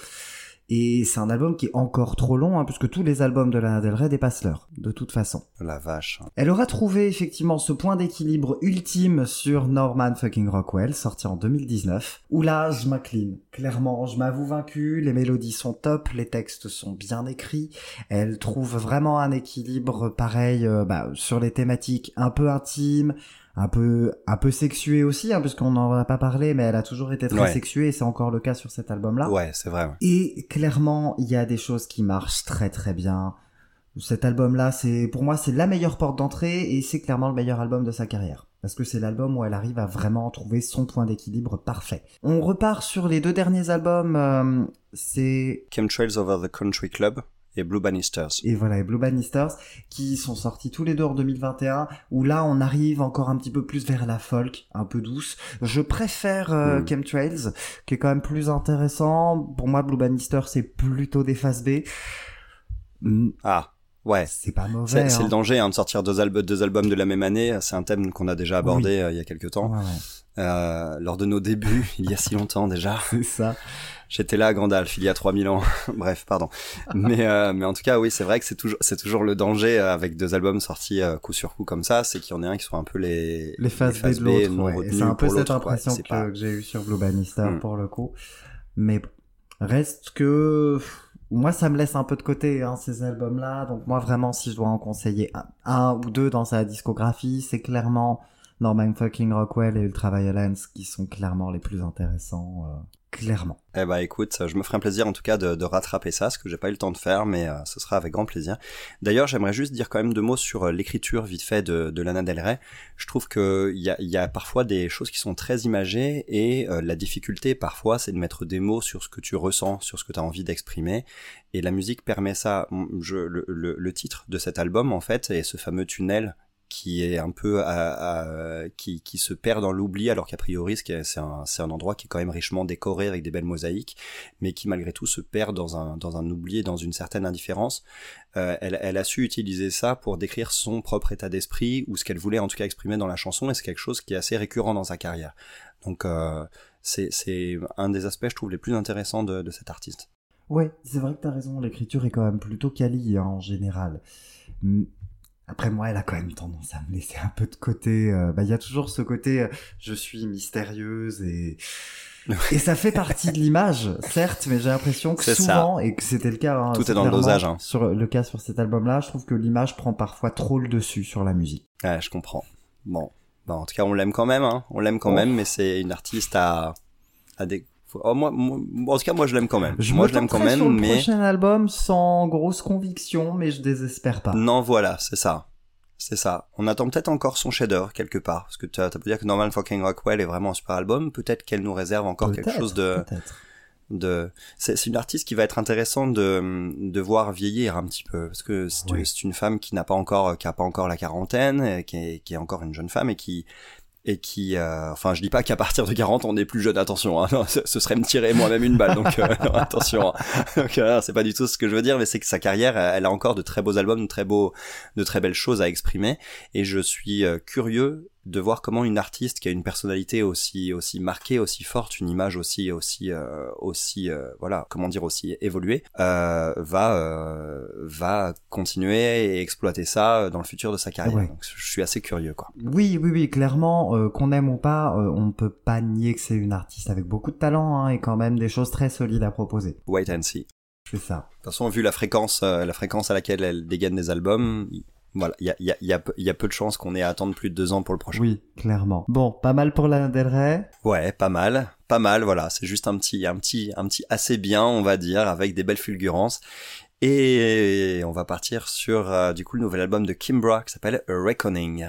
et c'est un album qui est encore trop long hein, puisque tous les albums de Lana Del Rey dépassent l'heure de toute façon. la vache Elle aura trouvé effectivement ce point d'équilibre ultime sur Norman fucking Rockwell sorti en 2019 où là je m'incline. Clairement, je m'avoue vaincu, les mélodies sont top, les textes sont bien écrits, elle trouve vraiment un équilibre pareil euh, bah, sur les thématiques un peu intimes, un peu un peu sexuées aussi hein, puisqu'on n'en a pas parlé mais elle a toujours été très Ouais. sexuée et c'est encore le cas sur cet album là. ouais c'est vrai ouais. Et clairement, il y a des choses qui marchent très très bien. Cet album-là, c'est pour moi c'est la meilleure porte d'entrée et c'est clairement le meilleur album de sa carrière. Parce que c'est l'album où elle arrive à vraiment trouver son point d'équilibre parfait. On repart sur les deux derniers albums. euh, c'est Chemtrails Over the Country Club et Blue Bannisters et voilà, et Blue Bannisters, qui sont sortis tous les deux en 2021, où là on arrive encore un petit peu plus vers la folk, un peu douce. Je préfère euh, Mm. Chemtrails, qui est quand même plus intéressant. Pour moi, Blue Bannisters, c'est plutôt des phases B. Mm, ah ouais C'est pas mauvais. c'est hein. le danger hein, de sortir deux, alb- deux albums de la même année c'est un thème qu'on a déjà abordé euh, il y a quelques temps Ouais, ouais, euh, lors de nos débuts il y a si longtemps déjà c'est ça. J'étais là à Gandalf il y a 3000 ans. Bref, pardon. Mais euh, mais en tout cas, oui, c'est vrai que c'est toujours c'est toujours le danger euh, avec deux albums sortis euh, coup sur coup comme ça, c'est qu'il y en ait un qui soit un peu les Les phases B phases de l'autre, ouais. C'est un peu cette impression que, pas- que j'ai eu sur Blue Bannister Mm. pour le coup. Mais reste que moi ça me laisse un peu de côté hein, ces albums-là. Donc moi vraiment, si je dois en conseiller un, un ou deux dans sa discographie, c'est clairement Norman fucking Rockwell et Ultraviolence qui sont clairement les plus intéressants. euh, clairement. Eh bah écoute, je me ferai un plaisir en tout cas de, rattraper ça, ce que j'ai pas eu le temps de faire, mais euh, ce sera avec grand plaisir. D'ailleurs, j'aimerais juste dire quand même deux mots sur euh, l'écriture vite fait de, de Lana Del Rey. Je trouve que il y a, parfois des choses qui sont très imagées et euh, la difficulté parfois c'est de mettre des mots sur ce que tu ressens, sur ce que tu as envie d'exprimer. Et la musique permet ça. Je, le, le, le titre de cet album en fait est ce fameux tunnel qui est un peu à, à- qui, qui se perd dans l'oubli alors qu'a priori c'est un, un endroit qui est quand même richement décoré avec des belles mosaïques mais qui malgré tout se perd dans un, dans un oubli et dans une certaine indifférence. Euh, elle, elle a su utiliser ça pour décrire son propre état d'esprit ou ce qu'elle voulait en tout cas exprimer dans la chanson et c'est quelque chose qui est assez récurrent dans sa carrière. Donc euh, c'est un des aspects je trouve les plus intéressants de, de cet artiste. Ouais, c'est vrai que t'as raison, l'écriture est quand même plutôt quali hein, en général. Après moi, elle a quand même tendance à me laisser un peu de côté. euh, Bah, il y a toujours ce côté, euh, je suis mystérieuse et et ça fait partie de l'image, certes, mais j'ai l'impression que C'est ça. souvent et que c'était le cas. hein, Tout est dans le dosage, hein. Sur le cas sur cet album-là, je trouve que l'image prend parfois trop le dessus sur la musique. Ouais, je comprends. Bon, bah, en tout cas, on l'aime quand même, hein. On l'aime quand Oh. même, mais c'est une artiste à, à des. Oh, moi, moi- en tout cas, moi, je l'aime quand même. Je moi, je l'aime quand même, sur le mais prochain album sans grosse conviction, mais je désespère pas. non, voilà, c'est ça. C'est ça. On attend peut-être encore son chef-d'œuvre quelque part, parce que t'as t'as pu dire que Norman Fucking Rockwell est vraiment un super album. Peut-être qu'elle nous réserve encore quelque chose de, de. C'est une artiste qui va être intéressante de de voir vieillir un petit peu, parce que c'est c'est une femme qui n'a pas encore qui a pas encore la quarantaine, qui est qui est encore une jeune femme et qui et qui, euh, enfin, je dis pas qu'à partir de 40 on est plus jeune, attention, hein, ce, serait me tirer moi-même une balle, donc euh, non, attention. hein. Donc euh, c'est pas du tout ce que je veux dire, mais c'est que sa carrière, elle a encore de très beaux albums, de très beaux, de très belles choses à exprimer, et je suis euh, curieux de voir comment une artiste qui a une personnalité aussi aussi marquée, aussi forte, une image aussi aussi euh, aussi euh, voilà, comment dire aussi évoluée, euh, va va continuer et exploiter ça dans le futur de sa carrière. Ouais. Donc je suis assez curieux quoi. Oui, oui, oui, clairement, qu'on aime ou pas, on ne peut pas nier que c'est une artiste avec beaucoup de talent hein, et quand même des choses très solides à proposer. Wait and see. C'est ça. De toute façon, vu la fréquence, la fréquence à laquelle elle dégaine des albums, voilà, il y a, y, a, y a peu de chances qu'on ait à attendre plus de deux ans pour le prochain. Oui, clairement. Bon, pas mal pour Lana Del Rey. Ouais, pas mal, pas mal. Voilà, c'est juste un petit, un petit, un petit assez bien, on va dire, avec des belles fulgurances. Et on va partir sur euh, du coup le nouvel album de Kimbra qui s'appelle A Reckoning.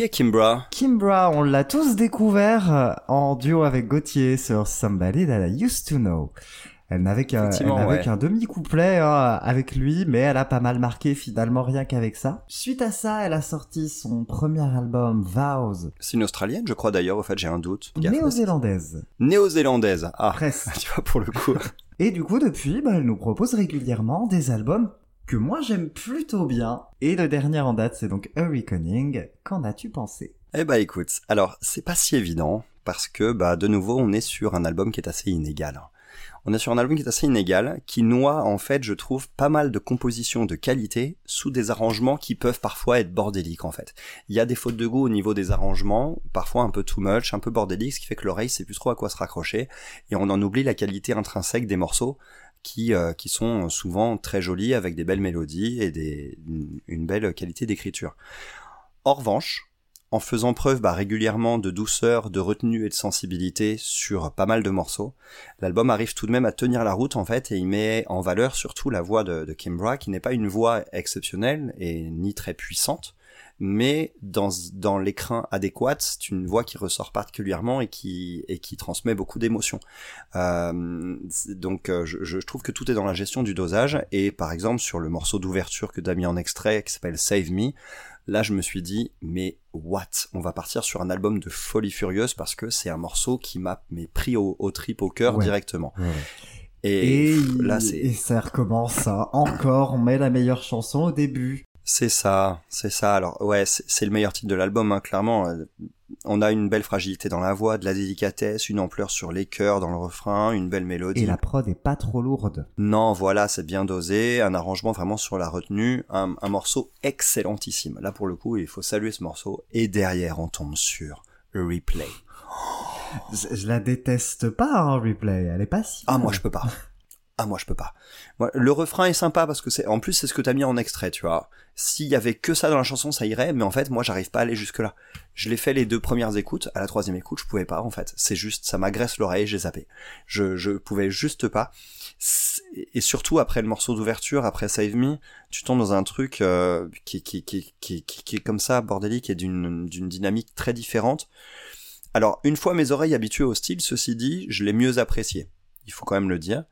Qui est Kimbra Kimbra, on l'a tous découvert euh, en duo avec Gauthier sur Somebody That I Used to Know. Elle n'avait qu'un ouais. demi-couplet hein, avec lui, mais elle a pas mal marqué finalement rien qu'avec ça. Suite à ça, elle a sorti son premier album Vows, C'est une Australienne, je crois d'ailleurs. Au fait, j'ai un doute. Néo-zélandaise. Néo-zélandaise. Ah, Presque. tu vois pour le coup. Et du coup, depuis, bah, elle nous propose régulièrement des albums que moi j'aime plutôt bien. Et le dernier en date, c'est donc A. Qu'en as-tu pensé? Eh bah écoute, alors c'est pas si évident parce que bah de nouveau on est sur un album qui est assez inégal. On est sur un album qui est assez inégal, qui noie en fait, je trouve, pas mal de compositions de qualité sous des arrangements qui peuvent parfois être bordéliques en fait. Il y a des fautes de goût au niveau des arrangements, parfois un peu too much, un peu bordélique, ce qui fait que l'oreille sait plus trop à quoi se raccrocher et on en oublie la qualité intrinsèque des morceaux qui, euh, qui sont souvent très jolis avec des belles mélodies et des, une, belle qualité d'écriture. En revanche, en faisant preuve bah, régulièrement de douceur, de retenue et de sensibilité sur pas mal de morceaux, l'album arrive tout de même à tenir la route en fait et il met en valeur surtout la voix de Kimbra qui n'est pas une voix exceptionnelle et ni très puissante, mais dans, dans l'écrin adéquat, c'est une voix qui ressort particulièrement et qui, et qui transmet beaucoup d'émotions. Euh, donc euh, je, je trouve que tout est dans la gestion du dosage et par exemple sur le morceau d'ouverture que t'as mis en extrait qui s'appelle Save Me, là je me suis dit mais what? On va partir sur un album de folie furieuse parce que c'est un morceau qui m'a pris au, au trip au cœur Ouais. directement. Ouais. Et, là c'est et ça recommence hein. encore, on met la meilleure chanson au début. C'est ça, c'est ça. Alors ouais, c'est le meilleur titre de l'album, hein, clairement. Euh, on a une belle fragilité dans la voix, de la délicatesse, une ampleur sur les chœurs dans le refrain, une belle mélodie. Et la prod est pas trop lourde. Non, voilà, c'est bien dosé, un arrangement vraiment sur la retenue, un, un morceau excellentissime. Là, pour le coup, il faut saluer ce morceau. Et derrière, on tombe sur Replay. Je, je la déteste pas, hein, Replay. Elle est pas si. Ah, moi, je peux pas. Ah, moi, je peux pas. Le refrain est sympa parce que c'est, en plus, c'est ce que t'as mis en extrait, tu vois. S'il y avait que ça dans la chanson, ça irait, mais en fait, moi, j'arrive pas à aller jusque là. Je l'ai fait les deux premières écoutes, à la troisième écoute, je pouvais pas, en fait. C'est juste, ça m'agresse l'oreille, j'ai zappé. Je, je pouvais juste pas. Et surtout, après le morceau d'ouverture, après Save Me, tu tombes dans un truc euh, qui, qui, qui, qui, qui, qui est comme ça, bordélique, et d'une, d'une dynamique très différente. Alors, une fois mes oreilles habituées au style, ceci dit, je l'ai mieux apprécié. Il faut quand même le dire.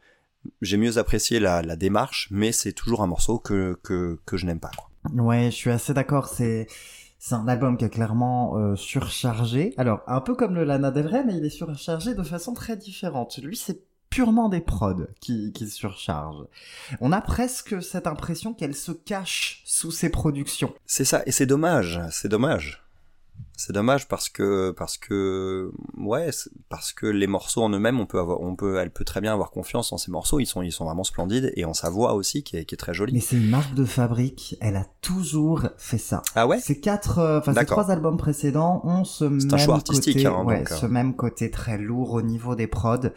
J'ai mieux apprécié la, la démarche, mais c'est toujours un morceau que, que, que je n'aime pas. Quoi. Ouais, je suis assez d'accord. C'est c'est un album qui est clairement euh, surchargé. Alors un peu comme le Lana Del Rey, mais il est surchargé de façon très différente. Lui, c'est purement des prods qui qui surchargent. On a presque cette impression qu'elle se cache sous ses productions. C'est ça, et c'est dommage, c'est dommage. C'est dommage parce que parce que ouais parce que les morceaux en eux-mêmes on peut avoir on peut elle peut très bien avoir confiance en ces morceaux ils sont ils sont vraiment splendides et en sa voix aussi qui est, qui est très jolie Mais c'est une marque de fabrique. Elle a toujours fait ça. ah ouais? Ces quatre, euh, enfin ces trois albums précédents ont ce même un choix artistique, côté, hein, ouais, donc, euh. ce même côté très lourd au niveau des prods,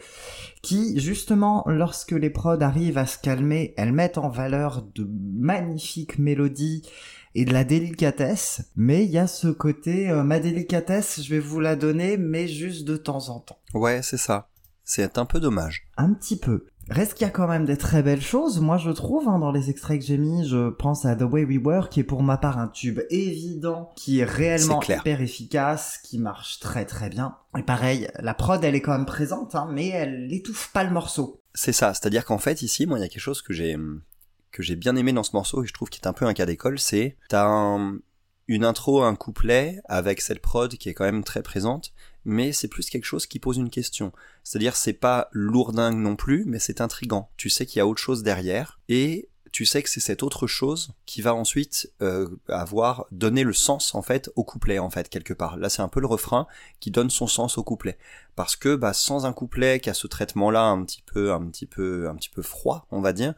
qui justement, lorsque les prods arrivent à se calmer, elles mettent en valeur de magnifiques mélodies et de la délicatesse. Mais il y a ce côté, euh, ma délicatesse, je vais vous la donner, mais juste de temps en temps. ouais c'est ça c'est un peu dommage Un petit peu. Reste qu'il y a quand même des très belles choses, moi je trouve, hein, dans les extraits que j'ai mis, je pense à The Way We Were, qui est pour ma part un tube évident, qui est réellement clair. hyper efficace, qui marche très très bien. Et pareil, la prod elle est quand même présente, hein, mais elle étouffe pas le morceau. C'est ça, c'est-à-dire qu'en fait ici, moi, il y a quelque chose que j'ai que j'ai bien aimé dans ce morceau et je trouve qu'il est un peu un cas d'école, c'est t'as un- une intro, un couplet avec cette prod qui est quand même très présente, mais c'est plus quelque chose qui pose une question. C'est-à-dire c'est pas lourdingue non plus, mais c'est intrigant. Tu sais qu'il y a autre chose derrière et tu sais que c'est cette autre chose qui va ensuite euh, avoir donné le sens en fait au couplet en fait quelque part. Là c'est un peu le refrain qui donne son sens au couplet parce que bah, sans un couplet qui a ce traitement là un petit peu un petit peu un petit peu froid on va dire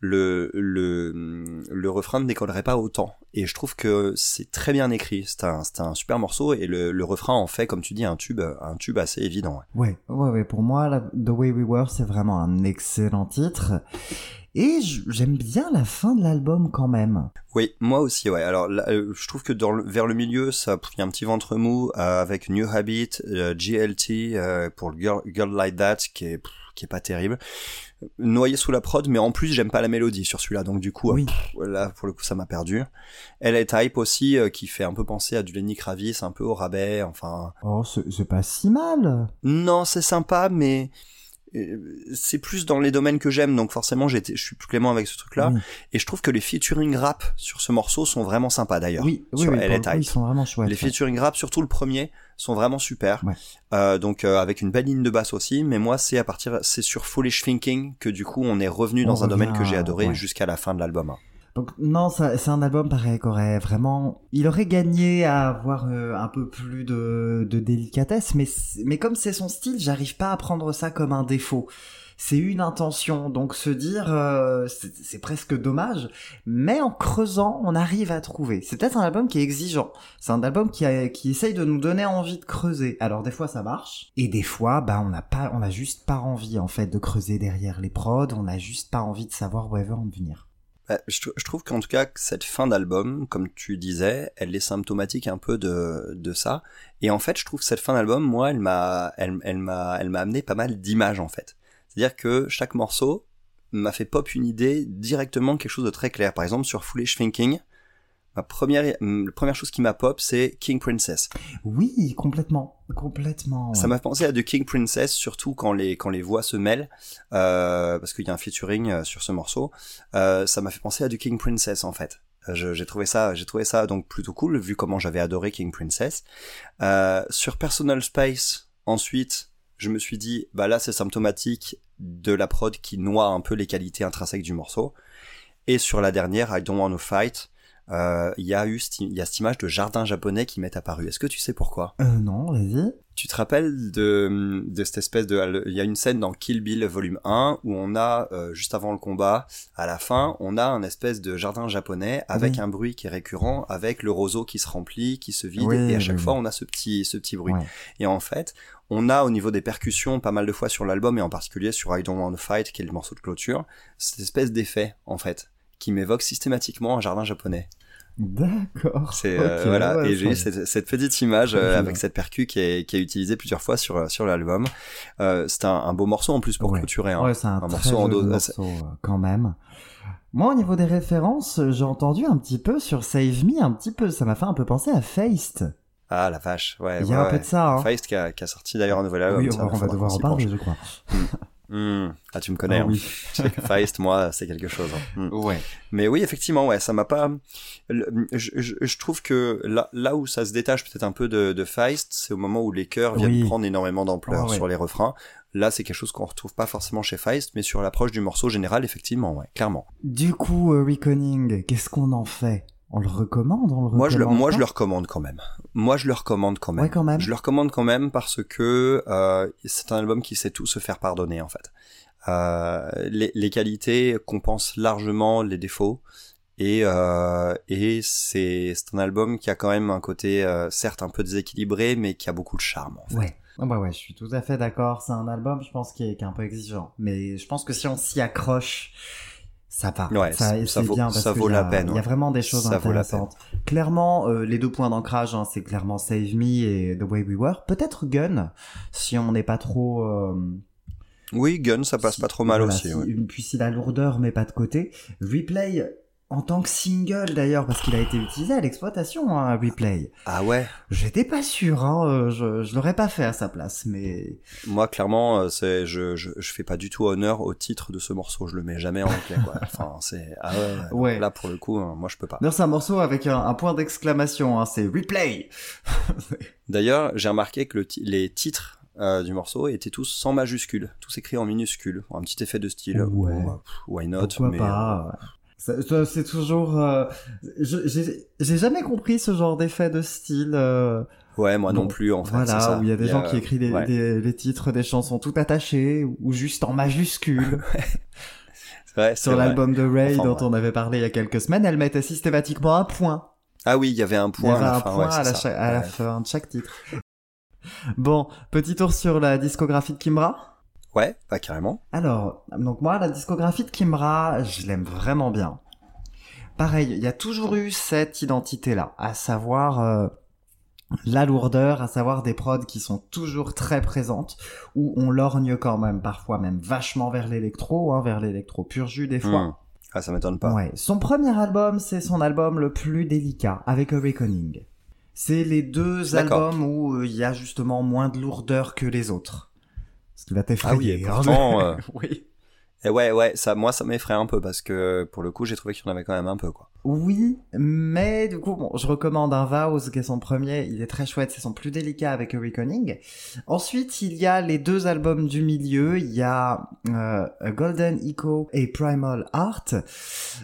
le le le refrain ne décollerait pas autant et je trouve que c'est très bien écrit c'est un c'est un super morceau et le, le refrain en fait comme tu dis un tube un tube assez évident ouais. Ouais, ouais, ouais, pour moi, la- The Way We Were, c'est vraiment un excellent titre. Et j'aime bien la fin de l'album quand même. Oui, moi aussi, ouais. Alors, là, euh, je trouve que dans le- vers le milieu, ça, il y a un petit ventre mou euh, avec New Habit, euh, GLT euh, pour le Girl, Girl Like That, qui est pff, qui est pas terrible. Noyé sous la prod, mais en plus, j'aime pas la mélodie sur celui-là, donc du coup, Oui. euh, là, pour le coup, ça m'a perdu. Elle est Type aussi, euh, qui fait un peu penser à du Lenny Kravitz, un peu au rabais, enfin. Oh, c'est pas si mal. Non, c'est sympa, mais c'est plus dans les domaines que j'aime, donc forcément, j'ai été- je suis plus clément avec ce truc-là. Oui. Et je trouve que les featuring rap sur ce morceau sont vraiment sympas d'ailleurs. Oui, oui, sur oui, coup, ils sont vraiment chouettes. Les featuring rap, surtout le premier, sont vraiment super. Ouais. Euh, donc euh, avec une belle ligne de basse aussi. Mais moi, c'est à partir, c'est sur Foolish Thinking que du coup, on est revenu dans un domaine que j'ai adoré ouais. jusqu'à la fin de l'album. Donc non, c'est un album pareil qu'aurait vraiment... Il aurait gagné à avoir euh, un peu plus de, de délicatesse, mais, mais comme c'est son style, j'arrive pas à prendre ça comme un défaut. C'est une intention, donc se dire, euh, c'est presque dommage, mais en creusant, on arrive à trouver. C'est peut-être un album qui est exigeant. C'est un album qui, a- qui essaye de nous donner envie de creuser. Alors des fois ça marche, et des fois, bah on n'a pas, on a juste pas envie en fait de creuser derrière les prods. On a juste pas envie de savoir où elle veut en venir. Bah, je, trou- je trouve qu'en tout cas, cette fin d'album, comme tu disais, elle est symptomatique un peu de, de ça. Et en fait, je trouve que cette fin d'album, moi, elle m'a, elle, elle m'a, elle m'a amené pas mal d'images en fait. C'est-à-dire que chaque morceau m'a fait pop une idée directement quelque chose de très clair. Par exemple, sur Foolish Thinking, ma première, la première chose qui m'a pop, c'est King Princess. Oui, complètement, complètement. Ça m'a pensé à The King Princess, surtout quand les quand les voix se mêlent, euh, parce qu'il y a un featuring euh, sur ce morceau. Euh, ça m'a fait penser à The King Princess en fait. J'ai trouvé ça, j'ai trouvé ça donc plutôt cool vu comment j'avais adoré King Princess. Euh, sur Personal Space, ensuite, je me suis dit, bah là c'est symptomatique de la prod qui noie un peu les qualités intrinsèques du morceau. Et sur la dernière, I Don't Want to Fight, il y a eu il y a cette image de jardin japonais qui m'est apparue. Est-ce que tu sais pourquoi? Euh, non, vas-y. Tu te rappelles de, de cette espèce de... Il y a une scène dans Kill Bill volume 1 où on a, euh, juste avant le combat, à la fin, on a un espèce de jardin japonais avec Oui. un bruit qui est récurrent, avec le roseau qui se remplit, qui se vide, Oui, et à chaque oui. fois on a ce petit, ce petit bruit. Et en fait, on a au niveau des percussions pas mal de fois sur l'album, et en particulier sur I Don't Want to Fight, qui est le morceau de clôture, cette espèce d'effet, en fait, qui m'évoque systématiquement un jardin japonais. D'accord. C'est euh, voilà, ouais, et j'ai eu cette, cette petite image euh, avec cette percu qui est, qui est utilisée plusieurs fois sur sur l'album. Euh, c'est un, un beau morceau en plus pour Ouais. clôturer. hein. Ouais, c'est un, un très morceau en dos- morceau, euh, quand même. Moi, au niveau des références, j'ai entendu un petit peu sur Save Me, un petit peu, ça m'a fait un peu penser à Feist. Ah la vache, ouais. Il y a ouais, un peu de ça, hein. Feist qui a, qui a sorti d'ailleurs un nouvel album. oui, ça, on va devoir en parler, je crois. Hmm. Ah tu me connais. Ah hein. oui. Je sais que Feist, moi, c'est quelque chose. hein. Hmm. Ouais. Mais oui, effectivement, ouais, ça m'a pas. le- Je, je, je trouve que là, là où ça se détache peut-être un peu de, de Feist, c'est au moment où les chœurs viennent Oui. prendre énormément d'ampleur ouais. sur les refrains. Là, c'est quelque chose qu'on retrouve pas forcément chez Feist, mais sur l'approche du morceau général, effectivement, ouais, clairement. Du coup, euh, Reconning, qu'est-ce qu'on en fait? On le recommande On le Moi, je, le, recommande moi, je le recommande quand même. Moi, je le recommande quand même. Ouais, quand même. Je le recommande quand même parce que euh, c'est un album qui sait tout se faire pardonner, en fait. Euh, les, les qualités compensent largement les défauts. Et, euh, et c'est un album qui a quand même un côté, euh, certes, un peu déséquilibré, mais qui a beaucoup de charme, en fait. Ouais. Ah bah ouais, je suis tout à fait d'accord. C'est un album, je pense, qui est, qui est un peu exigeant. Mais je pense que si on s'y accroche, ça va. Ouais, ça- ça vaut- bien parce ça vaut la peine, Il y a vraiment des choses Ça intéressantes. Clairement, euh, les deux points d'ancrage, hein, c'est clairement Save Me et The Way We Were. Peut-être Gun, si on n'est pas trop... euh, Oui, Gun, ça passe si- pas trop mal voilà, aussi. si- ouais. Puis si la lourdeur met pas de côté. Replay, en tant que single d'ailleurs, parce qu'il a été utilisé à l'exploitation, hein, Replay. Ah ouais? J'étais pas sûr, hein, euh, je, je l'aurais pas fait à sa place, mais... Moi, clairement, euh, c'est je, je je fais pas du tout honneur au titre de ce morceau. Je le mets jamais en anglais, quoi. Enfin, c'est ah ouais. Ouais. Là, pour le coup, hein, moi, je peux pas. Non, c'est un morceau avec un, un point d'exclamation, hein, c'est replay. D'ailleurs, j'ai remarqué que le les titres euh, du morceau étaient tous sans majuscules, tous écrits en minuscules. Un petit effet de style. Ouais. Bon, pff, why not? Pourquoi mais, pas? C'est toujours. euh, J'ai jamais compris ce genre d'effet de style. euh, Ouais, moi non Bon, plus, en fait. voilà, ça. où il y a des gens qui écrivent les, ouais. des- les titres des chansons tout attachés ou juste en majuscules. Sur l'album de Ray Enfin, dont ouais. on avait parlé il y a quelques semaines, elle mettait systématiquement un point. Ah oui, il y avait un point avait à la un fin. point ouais, à, c'est la, ça. cha- à la Ouais. fin de chaque titre. Bon, petit tour sur la discographie de Kimbra. Ouais, bah carrément. Alors, donc moi, la discographie de Kimbra, je l'aime vraiment bien. Pareil, il y a toujours eu cette identité-là, à savoir euh, la lourdeur, à savoir des prods qui sont toujours très présentes, où on lorgne quand même, parfois même vachement vers l'électro, hein, vers l'électro pur jus des fois. Hmm. Ah, ça m'étonne pas. Ouais. Son premier album, c'est son album le plus délicat, avec Awakening. C'est les deux albums où euh, il y a justement moins de lourdeur que les autres. Ce qui va Ah oui, t'effrayer. et hein, pourtant, euh, oui. Et ouais, ouais, ça, moi, ça m'effraie un peu parce que pour le coup, j'ai trouvé qu'il y en avait quand même un peu, quoi. Oui, mais du coup, bon, je recommande un Vows qui est son premier. Il est très chouette, c'est son plus délicat avec Awakening. Ensuite, il y a les deux albums du milieu. Il y a euh, Golden Echo et Primal Art.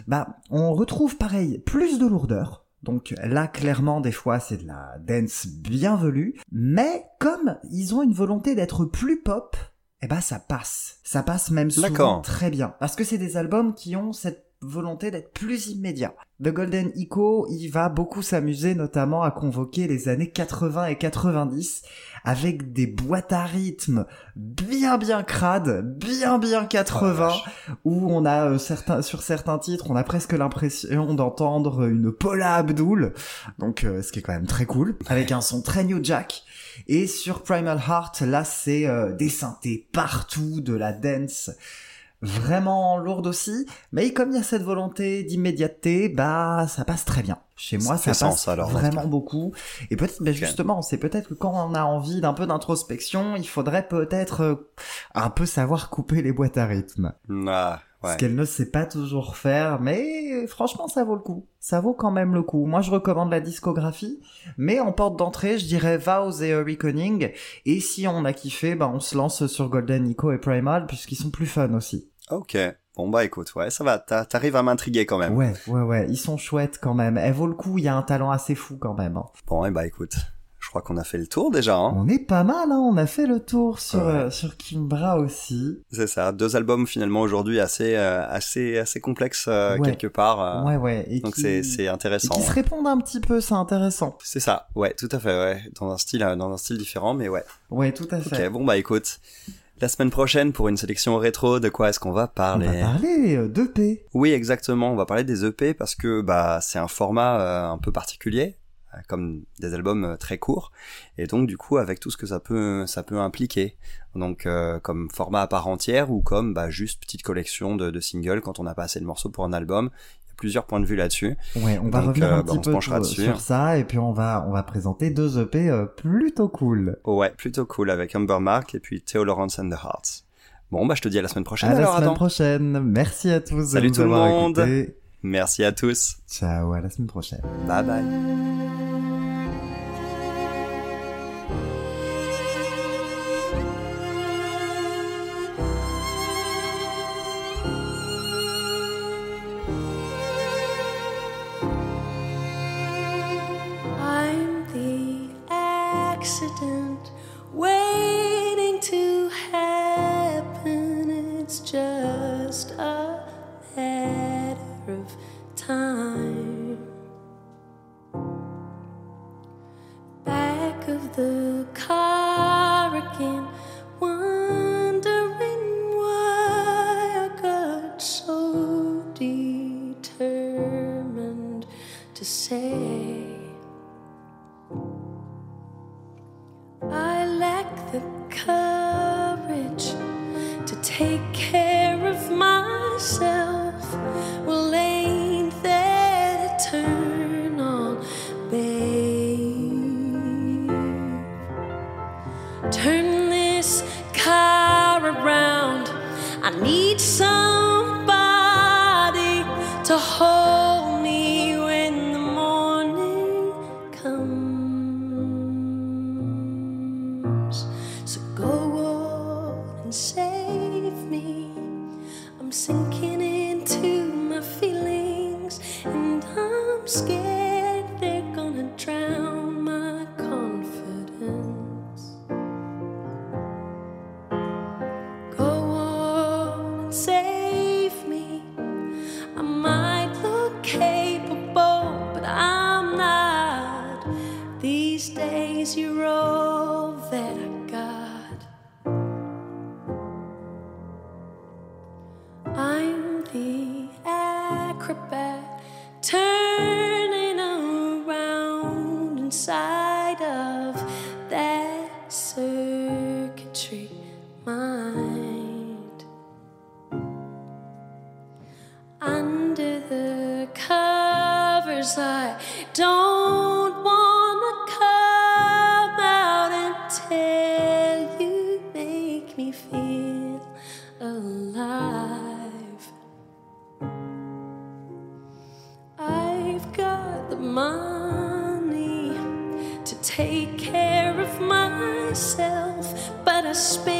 Bah, on retrouve pareil plus de lourdeur. Donc là, clairement, des fois, c'est de la dance bien velue. Mais comme ils ont une volonté d'être plus pop, eh ben ça passe. Ça passe même souvent très bien. Parce que c'est des albums qui ont cette volonté d'être plus immédiat. The Golden Echo, il va beaucoup s'amuser notamment à convoquer les années 80 et 90 avec des boîtes à rythme bien bien crades, bien bien 80 où on a euh, certains sur certains titres, on a presque l'impression d'entendre une Paula Abdul, donc euh, ce qui est quand même très cool, avec un son très New Jack. Et sur Primal Heart, là c'est euh, des synthés partout, de la dance vraiment lourde aussi, mais comme il y a cette volonté d'immédiateté, bah ça passe très bien. Chez moi, Ça ça, passe sens, alors, vraiment beaucoup. Et peut-être, ben, justement, c'est peut-être que quand on a envie d'un peu d'introspection, il faudrait peut-être euh, un peu savoir couper les boîtes à rythme. Ah, ouais. Ce qu'elle ne sait pas toujours faire, mais franchement, ça vaut le coup. Ça vaut quand même le coup. Moi, je recommande la discographie, mais en porte d'entrée, je dirais Vows et Awakening. Et si on a kiffé, bah, on se lance sur Golden Echo et Primal, puisqu'ils sont plus fun aussi. Ok. Bon bah écoute, ouais, ça va, t'a- t'arrives à m'intriguer quand même. Ouais, ouais, ouais, ils sont chouettes quand même. Elle vaut le coup, il y a un talent assez fou quand même. hein. Bon, et bah écoute, je crois qu'on a fait le tour déjà. Hein. On est pas mal, hein, on a fait le tour sur, Ouais. euh, sur Kimbra aussi. C'est ça, deux albums finalement aujourd'hui assez, euh, assez, assez complexes euh, Ouais. quelque part. euh, ouais, ouais. Et donc qui- c'est, et intéressant. qui se répondent un petit peu, c'est intéressant. C'est ça, ouais, tout à fait, ouais, dans un style, dans un style différent, mais ouais. Ouais, tout à fait. Ok, bon bah écoute, la semaine prochaine pour une sélection rétro, de quoi est-ce qu'on va On parler va parler euh, d'EP. Oui, exactement. On va parler des EP parce que bah c'est un format euh, un peu particulier, euh, comme des albums très courts, et donc du coup avec tout ce que ça peut ça peut impliquer. Donc euh, comme format à part entière ou comme bah juste petite collection de, de singles quand on n'a pas assez de morceaux pour un album. Plusieurs points de vue là-dessus. Ouais, on va Donc, revenir euh, un bah, petit peu sur, sur ça, et puis on va, on va présenter deux EP euh, plutôt cool. Ouais, plutôt cool avec Amber Mark et puis Theo Lawrence and the Hearts. Bon bah je te dis à la semaine prochaine À la semaine prochaine. Merci à tous Salut de tout le monde. Merci à tous. Ciao, à la semaine prochaine. Bye bye. To happen. It's just a matter of time. Inside of that circuitry mind. But I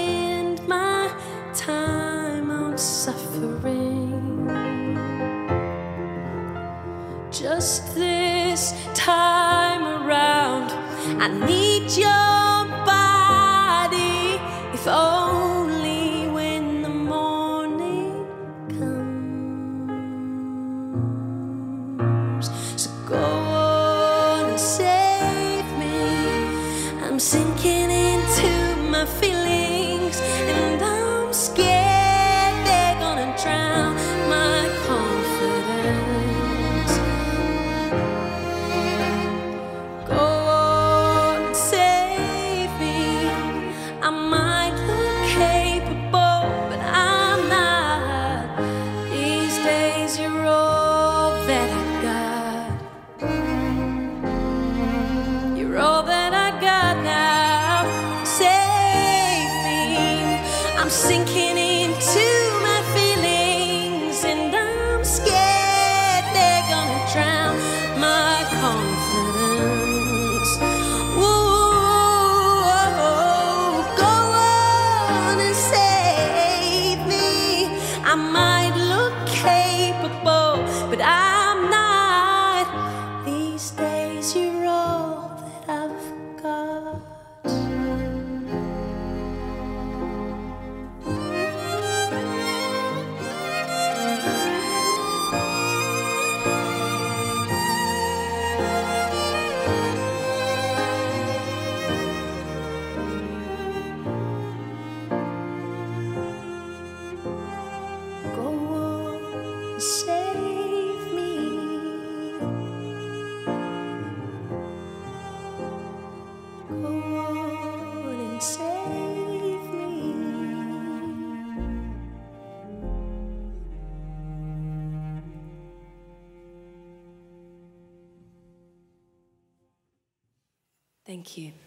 Thank you.